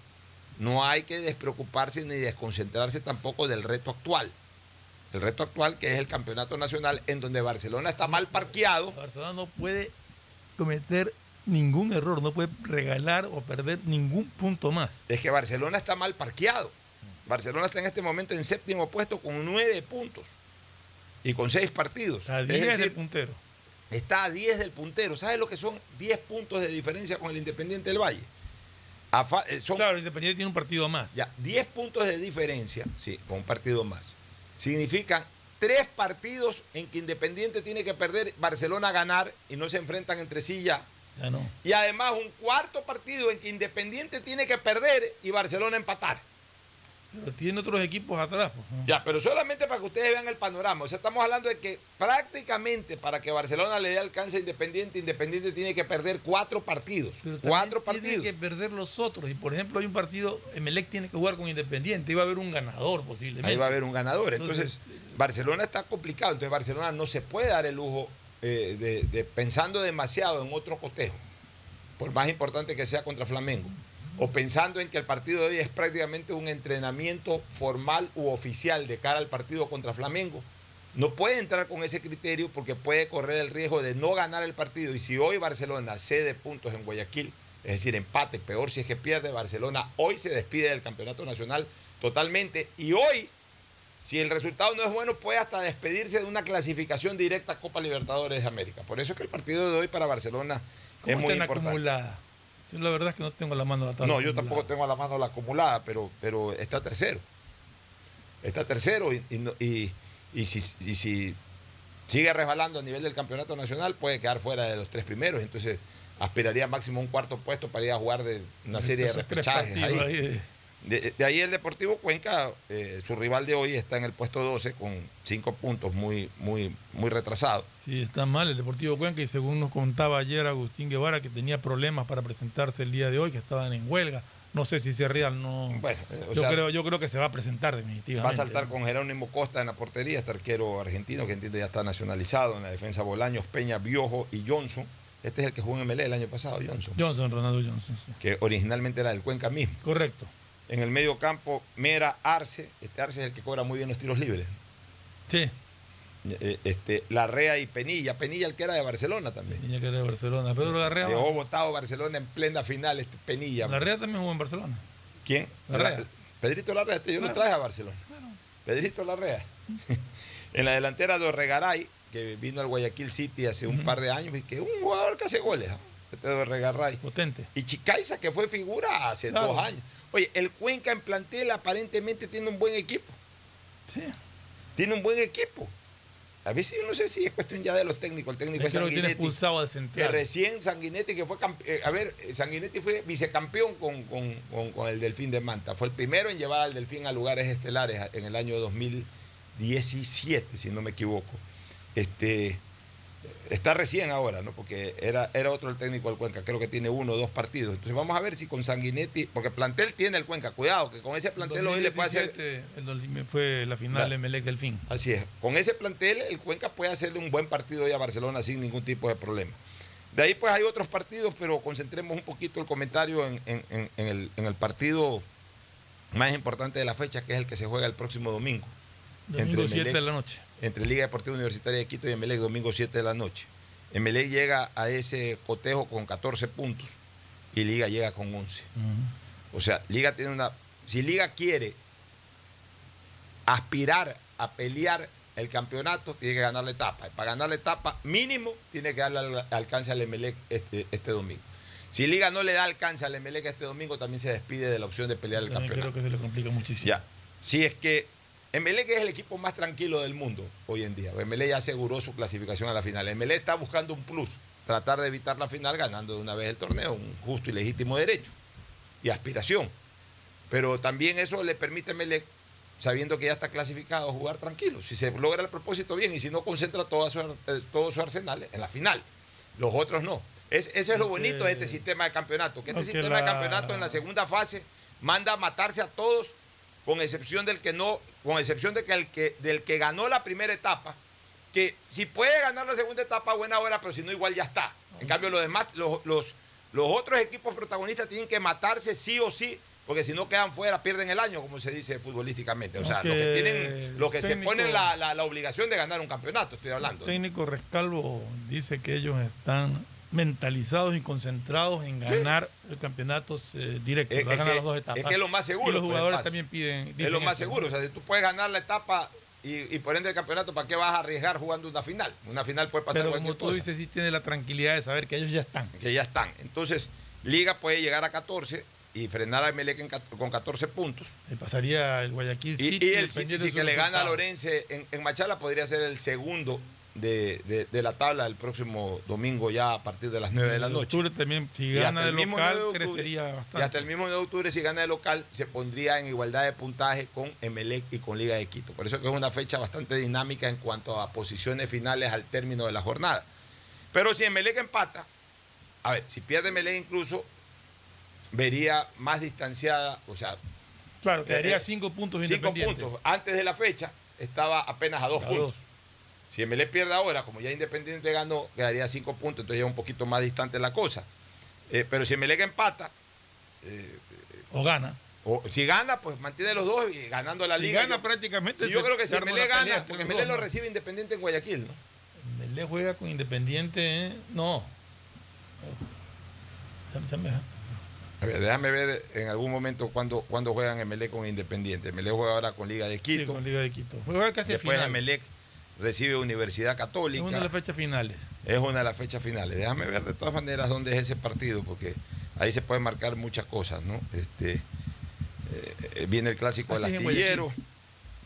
B: no hay que despreocuparse ni desconcentrarse tampoco del reto actual. El reto actual que es el campeonato nacional en donde Barcelona está mal parqueado.
C: Barcelona no puede cometer ningún error, no puede regalar o perder ningún punto más.
B: Es que Barcelona está mal parqueado. Barcelona está en este momento en séptimo puesto con nueve puntos y con seis partidos.
C: A
B: Es
C: 10
B: decir,
C: del puntero.
B: Está a 10 del puntero. ¿Sabes lo que son 10 puntos de diferencia con el Independiente del Valle? Fa- eh, son,
C: Claro, Independiente tiene un partido más.
B: ya, 10 puntos de diferencia, sí, con un partido más. Significan tres partidos en que Independiente tiene que perder, Barcelona ganar y no se enfrentan entre sí ya.
C: Ya no.
B: Y además un cuarto partido en que Independiente tiene que perder y Barcelona empatar.
C: Pero tiene otros equipos atrás. pues.
B: Ya, pero solamente para que ustedes vean el panorama. O sea, estamos hablando de que prácticamente para que Barcelona le dé alcance a Independiente, Independiente tiene que perder cuatro partidos.
C: Pero
B: cuatro
C: tiene
B: partidos.
C: que perder los otros. Y por ejemplo, hay un partido, Emelec tiene que jugar con Independiente. Iba a haber un ganador posiblemente.
B: Ahí va a haber un ganador. Entonces,
C: Entonces,
B: Barcelona está complicado. Entonces, Barcelona no se puede dar el lujo eh, de, de pensando demasiado en otro cotejo, por más importante que sea contra Flamengo, o pensando en que el partido de hoy es prácticamente un entrenamiento formal u oficial de cara al partido contra Flamengo. No puede entrar con ese criterio porque puede correr el riesgo de no ganar el partido. Y si hoy Barcelona cede puntos en Guayaquil, es decir, empate, peor si es que pierde Barcelona, hoy se despide del campeonato nacional totalmente. Y hoy si el resultado no es bueno, puede hasta despedirse de una clasificación directa a Copa Libertadores de América. Por eso es que el partido de hoy para Barcelona
C: ¿Cómo
B: es muy importante.
C: acumulada? Yo la verdad es que no tengo la mano la tabla
B: No, yo
C: acumulada.
B: tampoco tengo la mano la acumulada, pero, pero está tercero. Está tercero y, y y- y si, y si sigue resbalando a nivel del campeonato nacional, puede quedar fuera de los tres primeros. Entonces aspiraría máximo a un cuarto puesto para ir a jugar de una serie de repechajes.
C: partidos
B: ahí.
C: ahí de-
B: ahí el Deportivo Cuenca, eh, su rival de hoy está en el puesto 12 con cinco puntos, muy, muy, muy retrasado.
C: Sí, está mal el Deportivo Cuenca y según nos contaba ayer Agustín Guevara que tenía problemas para presentarse el día de hoy, que estaban en huelga. No sé si es real, no.
B: Bueno, eh, o
C: yo,
B: sea,
C: creo, yo creo que se va a presentar definitivamente.
B: Va a saltar con Jerónimo Costa en la portería, este arquero argentino que entiendo ya está nacionalizado en la defensa Bolaños, Peña, Biojo y Johnson. Este es el que jugó en MLE el año pasado, Johnson.
C: Johnson, Ronaldo Johnson. sí.
B: Que originalmente era del Cuenca mismo.
C: Correcto.
B: En el medio campo, Mera, Arce. Este Arce es el que cobra muy bien los tiros libres.
C: Sí.
B: Eh, Este, Larrea y Penilla. Penilla, el que era de Barcelona también.
C: Niña que era de Barcelona. Pedro Larrea.
B: Dejó votado Barcelona en plena final, este Penilla.
C: Larrea también jugó en Barcelona.
B: ¿Quién?
C: Larrea.
B: Pedrito Larrea, este yo lo
C: Claro.
B: traje a Barcelona. Pedrito Larrea. en la delantera de Regaray, que vino al Guayaquil City hace un par de años y que es un jugador que hace goles. Este de Regaray.
C: Potente.
B: Y Chicaiza, que fue figura hace
C: Claro.
B: dos años. Oye, el Cuenca en plantel aparentemente tiene un buen equipo.
C: Sí.
B: Tiene un buen equipo. A veces yo no sé si es cuestión ya de los técnicos. El técnico
C: Es que lo tiene
B: Sanguinetti. Que recién Sanguinetti, que fue eh, a ver, eh, Sanguinetti fue vicecampeón con, con- con- con el Delfín de Manta. Fue el primero en llevar al Delfín a lugares estelares en el año 2017, si no me equivoco. Este está recién ahora, ¿no? Porque era, era otro el técnico del Cuenca, creo que tiene uno o dos partidos. Entonces vamos a ver si con Sanguinetti, porque plantel tiene el Cuenca, cuidado, que con ese plantel hoy le puede hacer
C: 2017, el 2000 fue la final de Melec del fin.
B: Así es. Con ese plantel, el Cuenca puede hacerle un buen partido hoy a Barcelona sin ningún tipo de problema. De ahí, pues hay otros partidos, pero concentremos un poquito el comentario en, en- en- en el, en el partido más importante de la fecha, que es el que se juega el próximo domingo.
C: Domingo
B: Entre
C: 7
B: Emelec-
C: de la noche.
B: Entre Liga Deportiva Universitaria de Quito y Emelec, domingo 7 de la noche. Emelec llega a ese cotejo con 14 puntos y Liga llega con 11. O sea, Liga tiene una. Si Liga quiere aspirar a pelear el campeonato, tiene que ganar la etapa. Y para ganar la etapa, mínimo, tiene que darle al- alcance al Emelec este, este domingo. Si Liga no le da alcance al Emelec este domingo, también se despide de la opción de pelear el
C: También
B: campeonato.
C: creo que se le complica muchísimo.
B: Ya. Si es que Emelec es el equipo más tranquilo del mundo hoy en día. Emelec ya aseguró su clasificación a la final. Emelec está buscando un plus. tratar de evitar la final ganando de una vez el torneo, un justo y legítimo derecho y aspiración. Pero también eso le permite a Melec, sabiendo que ya está clasificado, jugar tranquilo. Si se logra el propósito bien y si no concentra todo su, eh, todo su arsenal en la final. Los otros no. Es, ese es lo bonito de este sistema de campeonato, que este sistema de campeonato en la segunda fase manda a matarse a todos, con excepción del que no, con excepción de que el que, del que ganó la primera etapa, que si puede ganar la segunda etapa, buena hora, pero si no, igual ya está. En cambio, los demás, los, los, los otros equipos protagonistas tienen que matarse sí o sí, porque si no quedan fuera, pierden el año, como se dice futbolísticamente. O sea,
C: Aunque
B: los que tienen, los que se ponen la, la- la obligación de ganar un campeonato, estoy hablando.
C: El técnico Rescalvo dice que ellos están mentalizados y concentrados en ganar el campeonato eh, directo,
B: Es-
C: ganar
B: que-
C: las dos etapas.
B: es que es lo más seguro,
C: Y los
B: pues,
C: jugadores también piden.
B: es lo más seguro. O sea, si tú puedes ganar la etapa y, y por ende el campeonato, ¿para qué vas a arriesgar jugando una final? Una final puede pasar
C: Pero como tú
B: cosa.
C: dices, sí tiene la tranquilidad de saber que ellos ya están.
B: que ya están. Entonces, Liga puede llegar a 14 y frenar a Melec en cat- con 14 puntos.
C: Le pasaría el Guayaquil
B: Y,
C: City.
B: y el City, si que le gana a. Lorense en, en Machala, podría ser el segundo de, de- de la tabla el próximo domingo, ya a partir de las 9 de la noche.
C: octubre también, si
B: Y
C: gana
B: el mismo
C: local,
B: 9 de octubre-
C: crecería
B: Y
C: bastante.
B: hasta el mismo 9 de octubre, si gana de local, se pondría en igualdad de puntaje con Emelec y con Liga de Quito. Por eso que es una fecha bastante dinámica en cuanto a posiciones finales al término de la jornada. Pero si Emelec empata, a ver, si pierde Emelec incluso, vería más distanciada, o sea,
C: Claro, quedaría
B: eh,
C: cinco puntos
B: cinco puntos. Antes de la fecha estaba apenas a dos
C: A
B: puntos.
C: dos.
B: Si Emelec pierde ahora, como ya Independiente ganó, quedaría cinco puntos, entonces ya un poquito más distante la cosa. Eh, pero si Emelec empata, eh,
C: O gana.
B: o si gana, pues mantiene los dos y ganando la
C: Si
B: liga.
C: gana
B: yo-
C: prácticamente
B: Sí, yo creo que si
C: pelea
B: gana, porque
C: dos,
B: lo recibe Independiente en Guayaquil, ¿no?
C: Melé juega con Independiente, ¿eh? no. Déjame-
B: A ver, déjame ver en algún momento cuando, cuando juegan Emelec con Independiente. Emelec juega ahora con Liga de
C: Sí,
B: Quito.
C: con Liga de Quito. Juega casi
B: Después
C: final.
B: Emelec recibe Universidad
C: Es
B: Católica.
C: una de las fechas finales.
B: Es una de las fechas finales. Déjame ver de todas maneras dónde es ese partido, porque ahí se pueden marcar muchas cosas, ¿no? Este, eh, eh, viene el clásico
C: Así
B: del
C: es
B: astillero.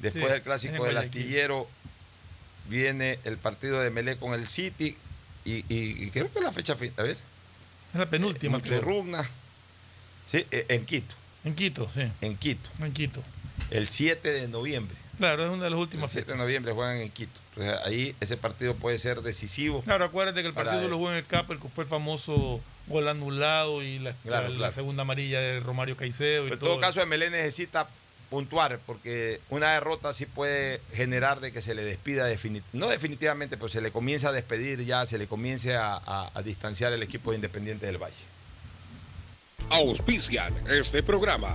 B: Después
C: Sí,
B: del
C: es en
B: clásico del astillero viene el partido de Melé con el City. Y, y- y creo que es la fecha final. A ver.
C: Es la penúltima. creo.
B: Rugna. Sí, eh, en Quito.
C: En Quito, sí.
B: En Quito.
C: En Quito.
B: El 7 de noviembre.
C: Claro, es una de las
B: El
C: últimas
B: 7 de
C: fechas.
B: noviembre juegan en Quito. Entonces ahí ese partido puede ser decisivo.
C: Claro, acuérdate que el partido
B: él.
C: lo jugó en el CAP, el que fue el famoso gol anulado y la,
B: Claro,
C: la- la
B: claro.
C: segunda amarilla de Romario Caicedo. Y
B: Pero en todo caso, Emelé necesita puntuar, porque una derrota sí puede generar de que se le despida, defini- no definitivamente, pero se le comienza a despedir ya, se le comience a, a- a distanciar el equipo de Independiente del Valle.
S: Auspician este programa.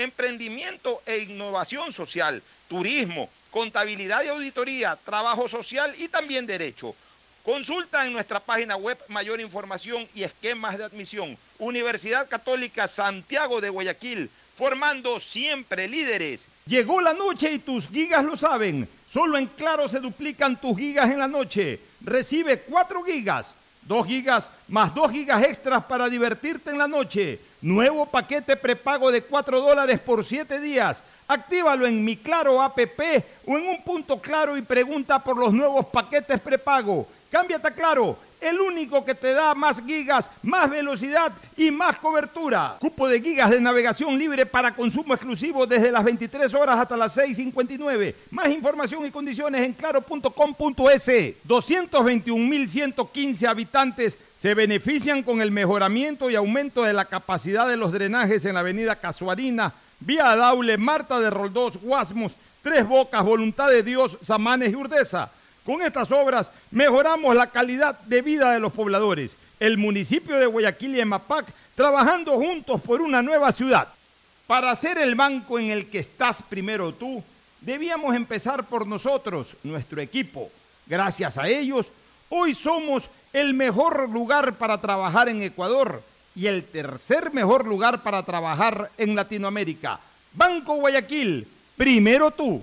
A: emprendimiento e innovación social, turismo, contabilidad y auditoría, trabajo social y también derecho. Consulta en nuestra página web mayor información y esquemas de admisión. Universidad Católica Santiago de Guayaquil, formando siempre líderes. Llegó la noche y tus gigas lo saben. Solo en Claro se duplican tus gigas en la noche. Recibe 4 gigas, 2 gigas más 2 gigas extras para divertirte en la noche. Nuevo paquete prepago de 4 dólares por 7 días. Actívalo en mi Claro APP o en un punto claro y pregunta por los nuevos paquetes prepago. Cámbiate a Claro, el único que te da más gigas, más velocidad y más cobertura. Cupo de gigas de navegación libre para consumo exclusivo desde las 23 horas hasta las 6.59. Más información y condiciones en claro.com.es. 221.115 habitantes se benefician con el mejoramiento y aumento de la capacidad de los drenajes en la avenida Casuarina, Vía Daule, Marta de Roldós, Guasmos, Tres Bocas, Voluntad de Dios, Samanes y Urdesa. Con estas obras mejoramos la calidad de vida de los pobladores. El municipio de Guayaquil y Emapac trabajando juntos por una nueva ciudad. Para ser el banco en el que estás primero tú, debíamos empezar por nosotros, nuestro equipo. Gracias a ellos, Hoy somos el mejor lugar para trabajar en Ecuador y el tercer mejor lugar para trabajar en Latinoamérica. Banco Guayaquil, primero tú.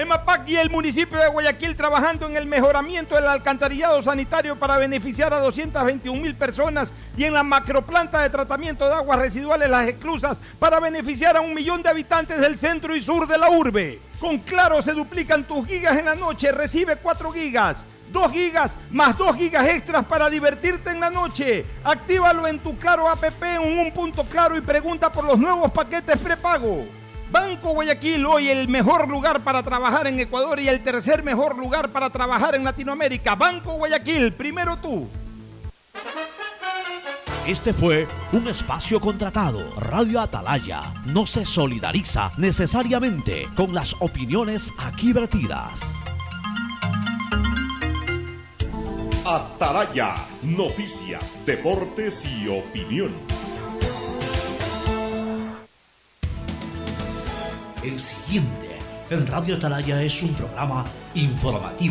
A: EMAPAC y el municipio de Guayaquil trabajando en el mejoramiento del alcantarillado sanitario para beneficiar a 221 mil personas y en la macroplanta de tratamiento de aguas residuales Las Exclusas para beneficiar a un millón de habitantes del centro y sur de la urbe. Con Claro se duplican tus gigas en la noche, recibe 4 gigas. 2 gigas más 2 gigas extras para divertirte en la noche. Actívalo en tu Claro app en un punto claro y pregunta por los nuevos paquetes prepago. Banco Guayaquil, hoy el mejor lugar para trabajar en Ecuador y el tercer mejor lugar para trabajar en Latinoamérica. Banco Guayaquil, primero tú.
F: Este fue un espacio contratado. Radio Atalaya no se solidariza necesariamente con las opiniones aquí vertidas.
M: Atalaya, noticias, deportes y opinión.
F: El siguiente en Radio Atalaya es un programa informativo.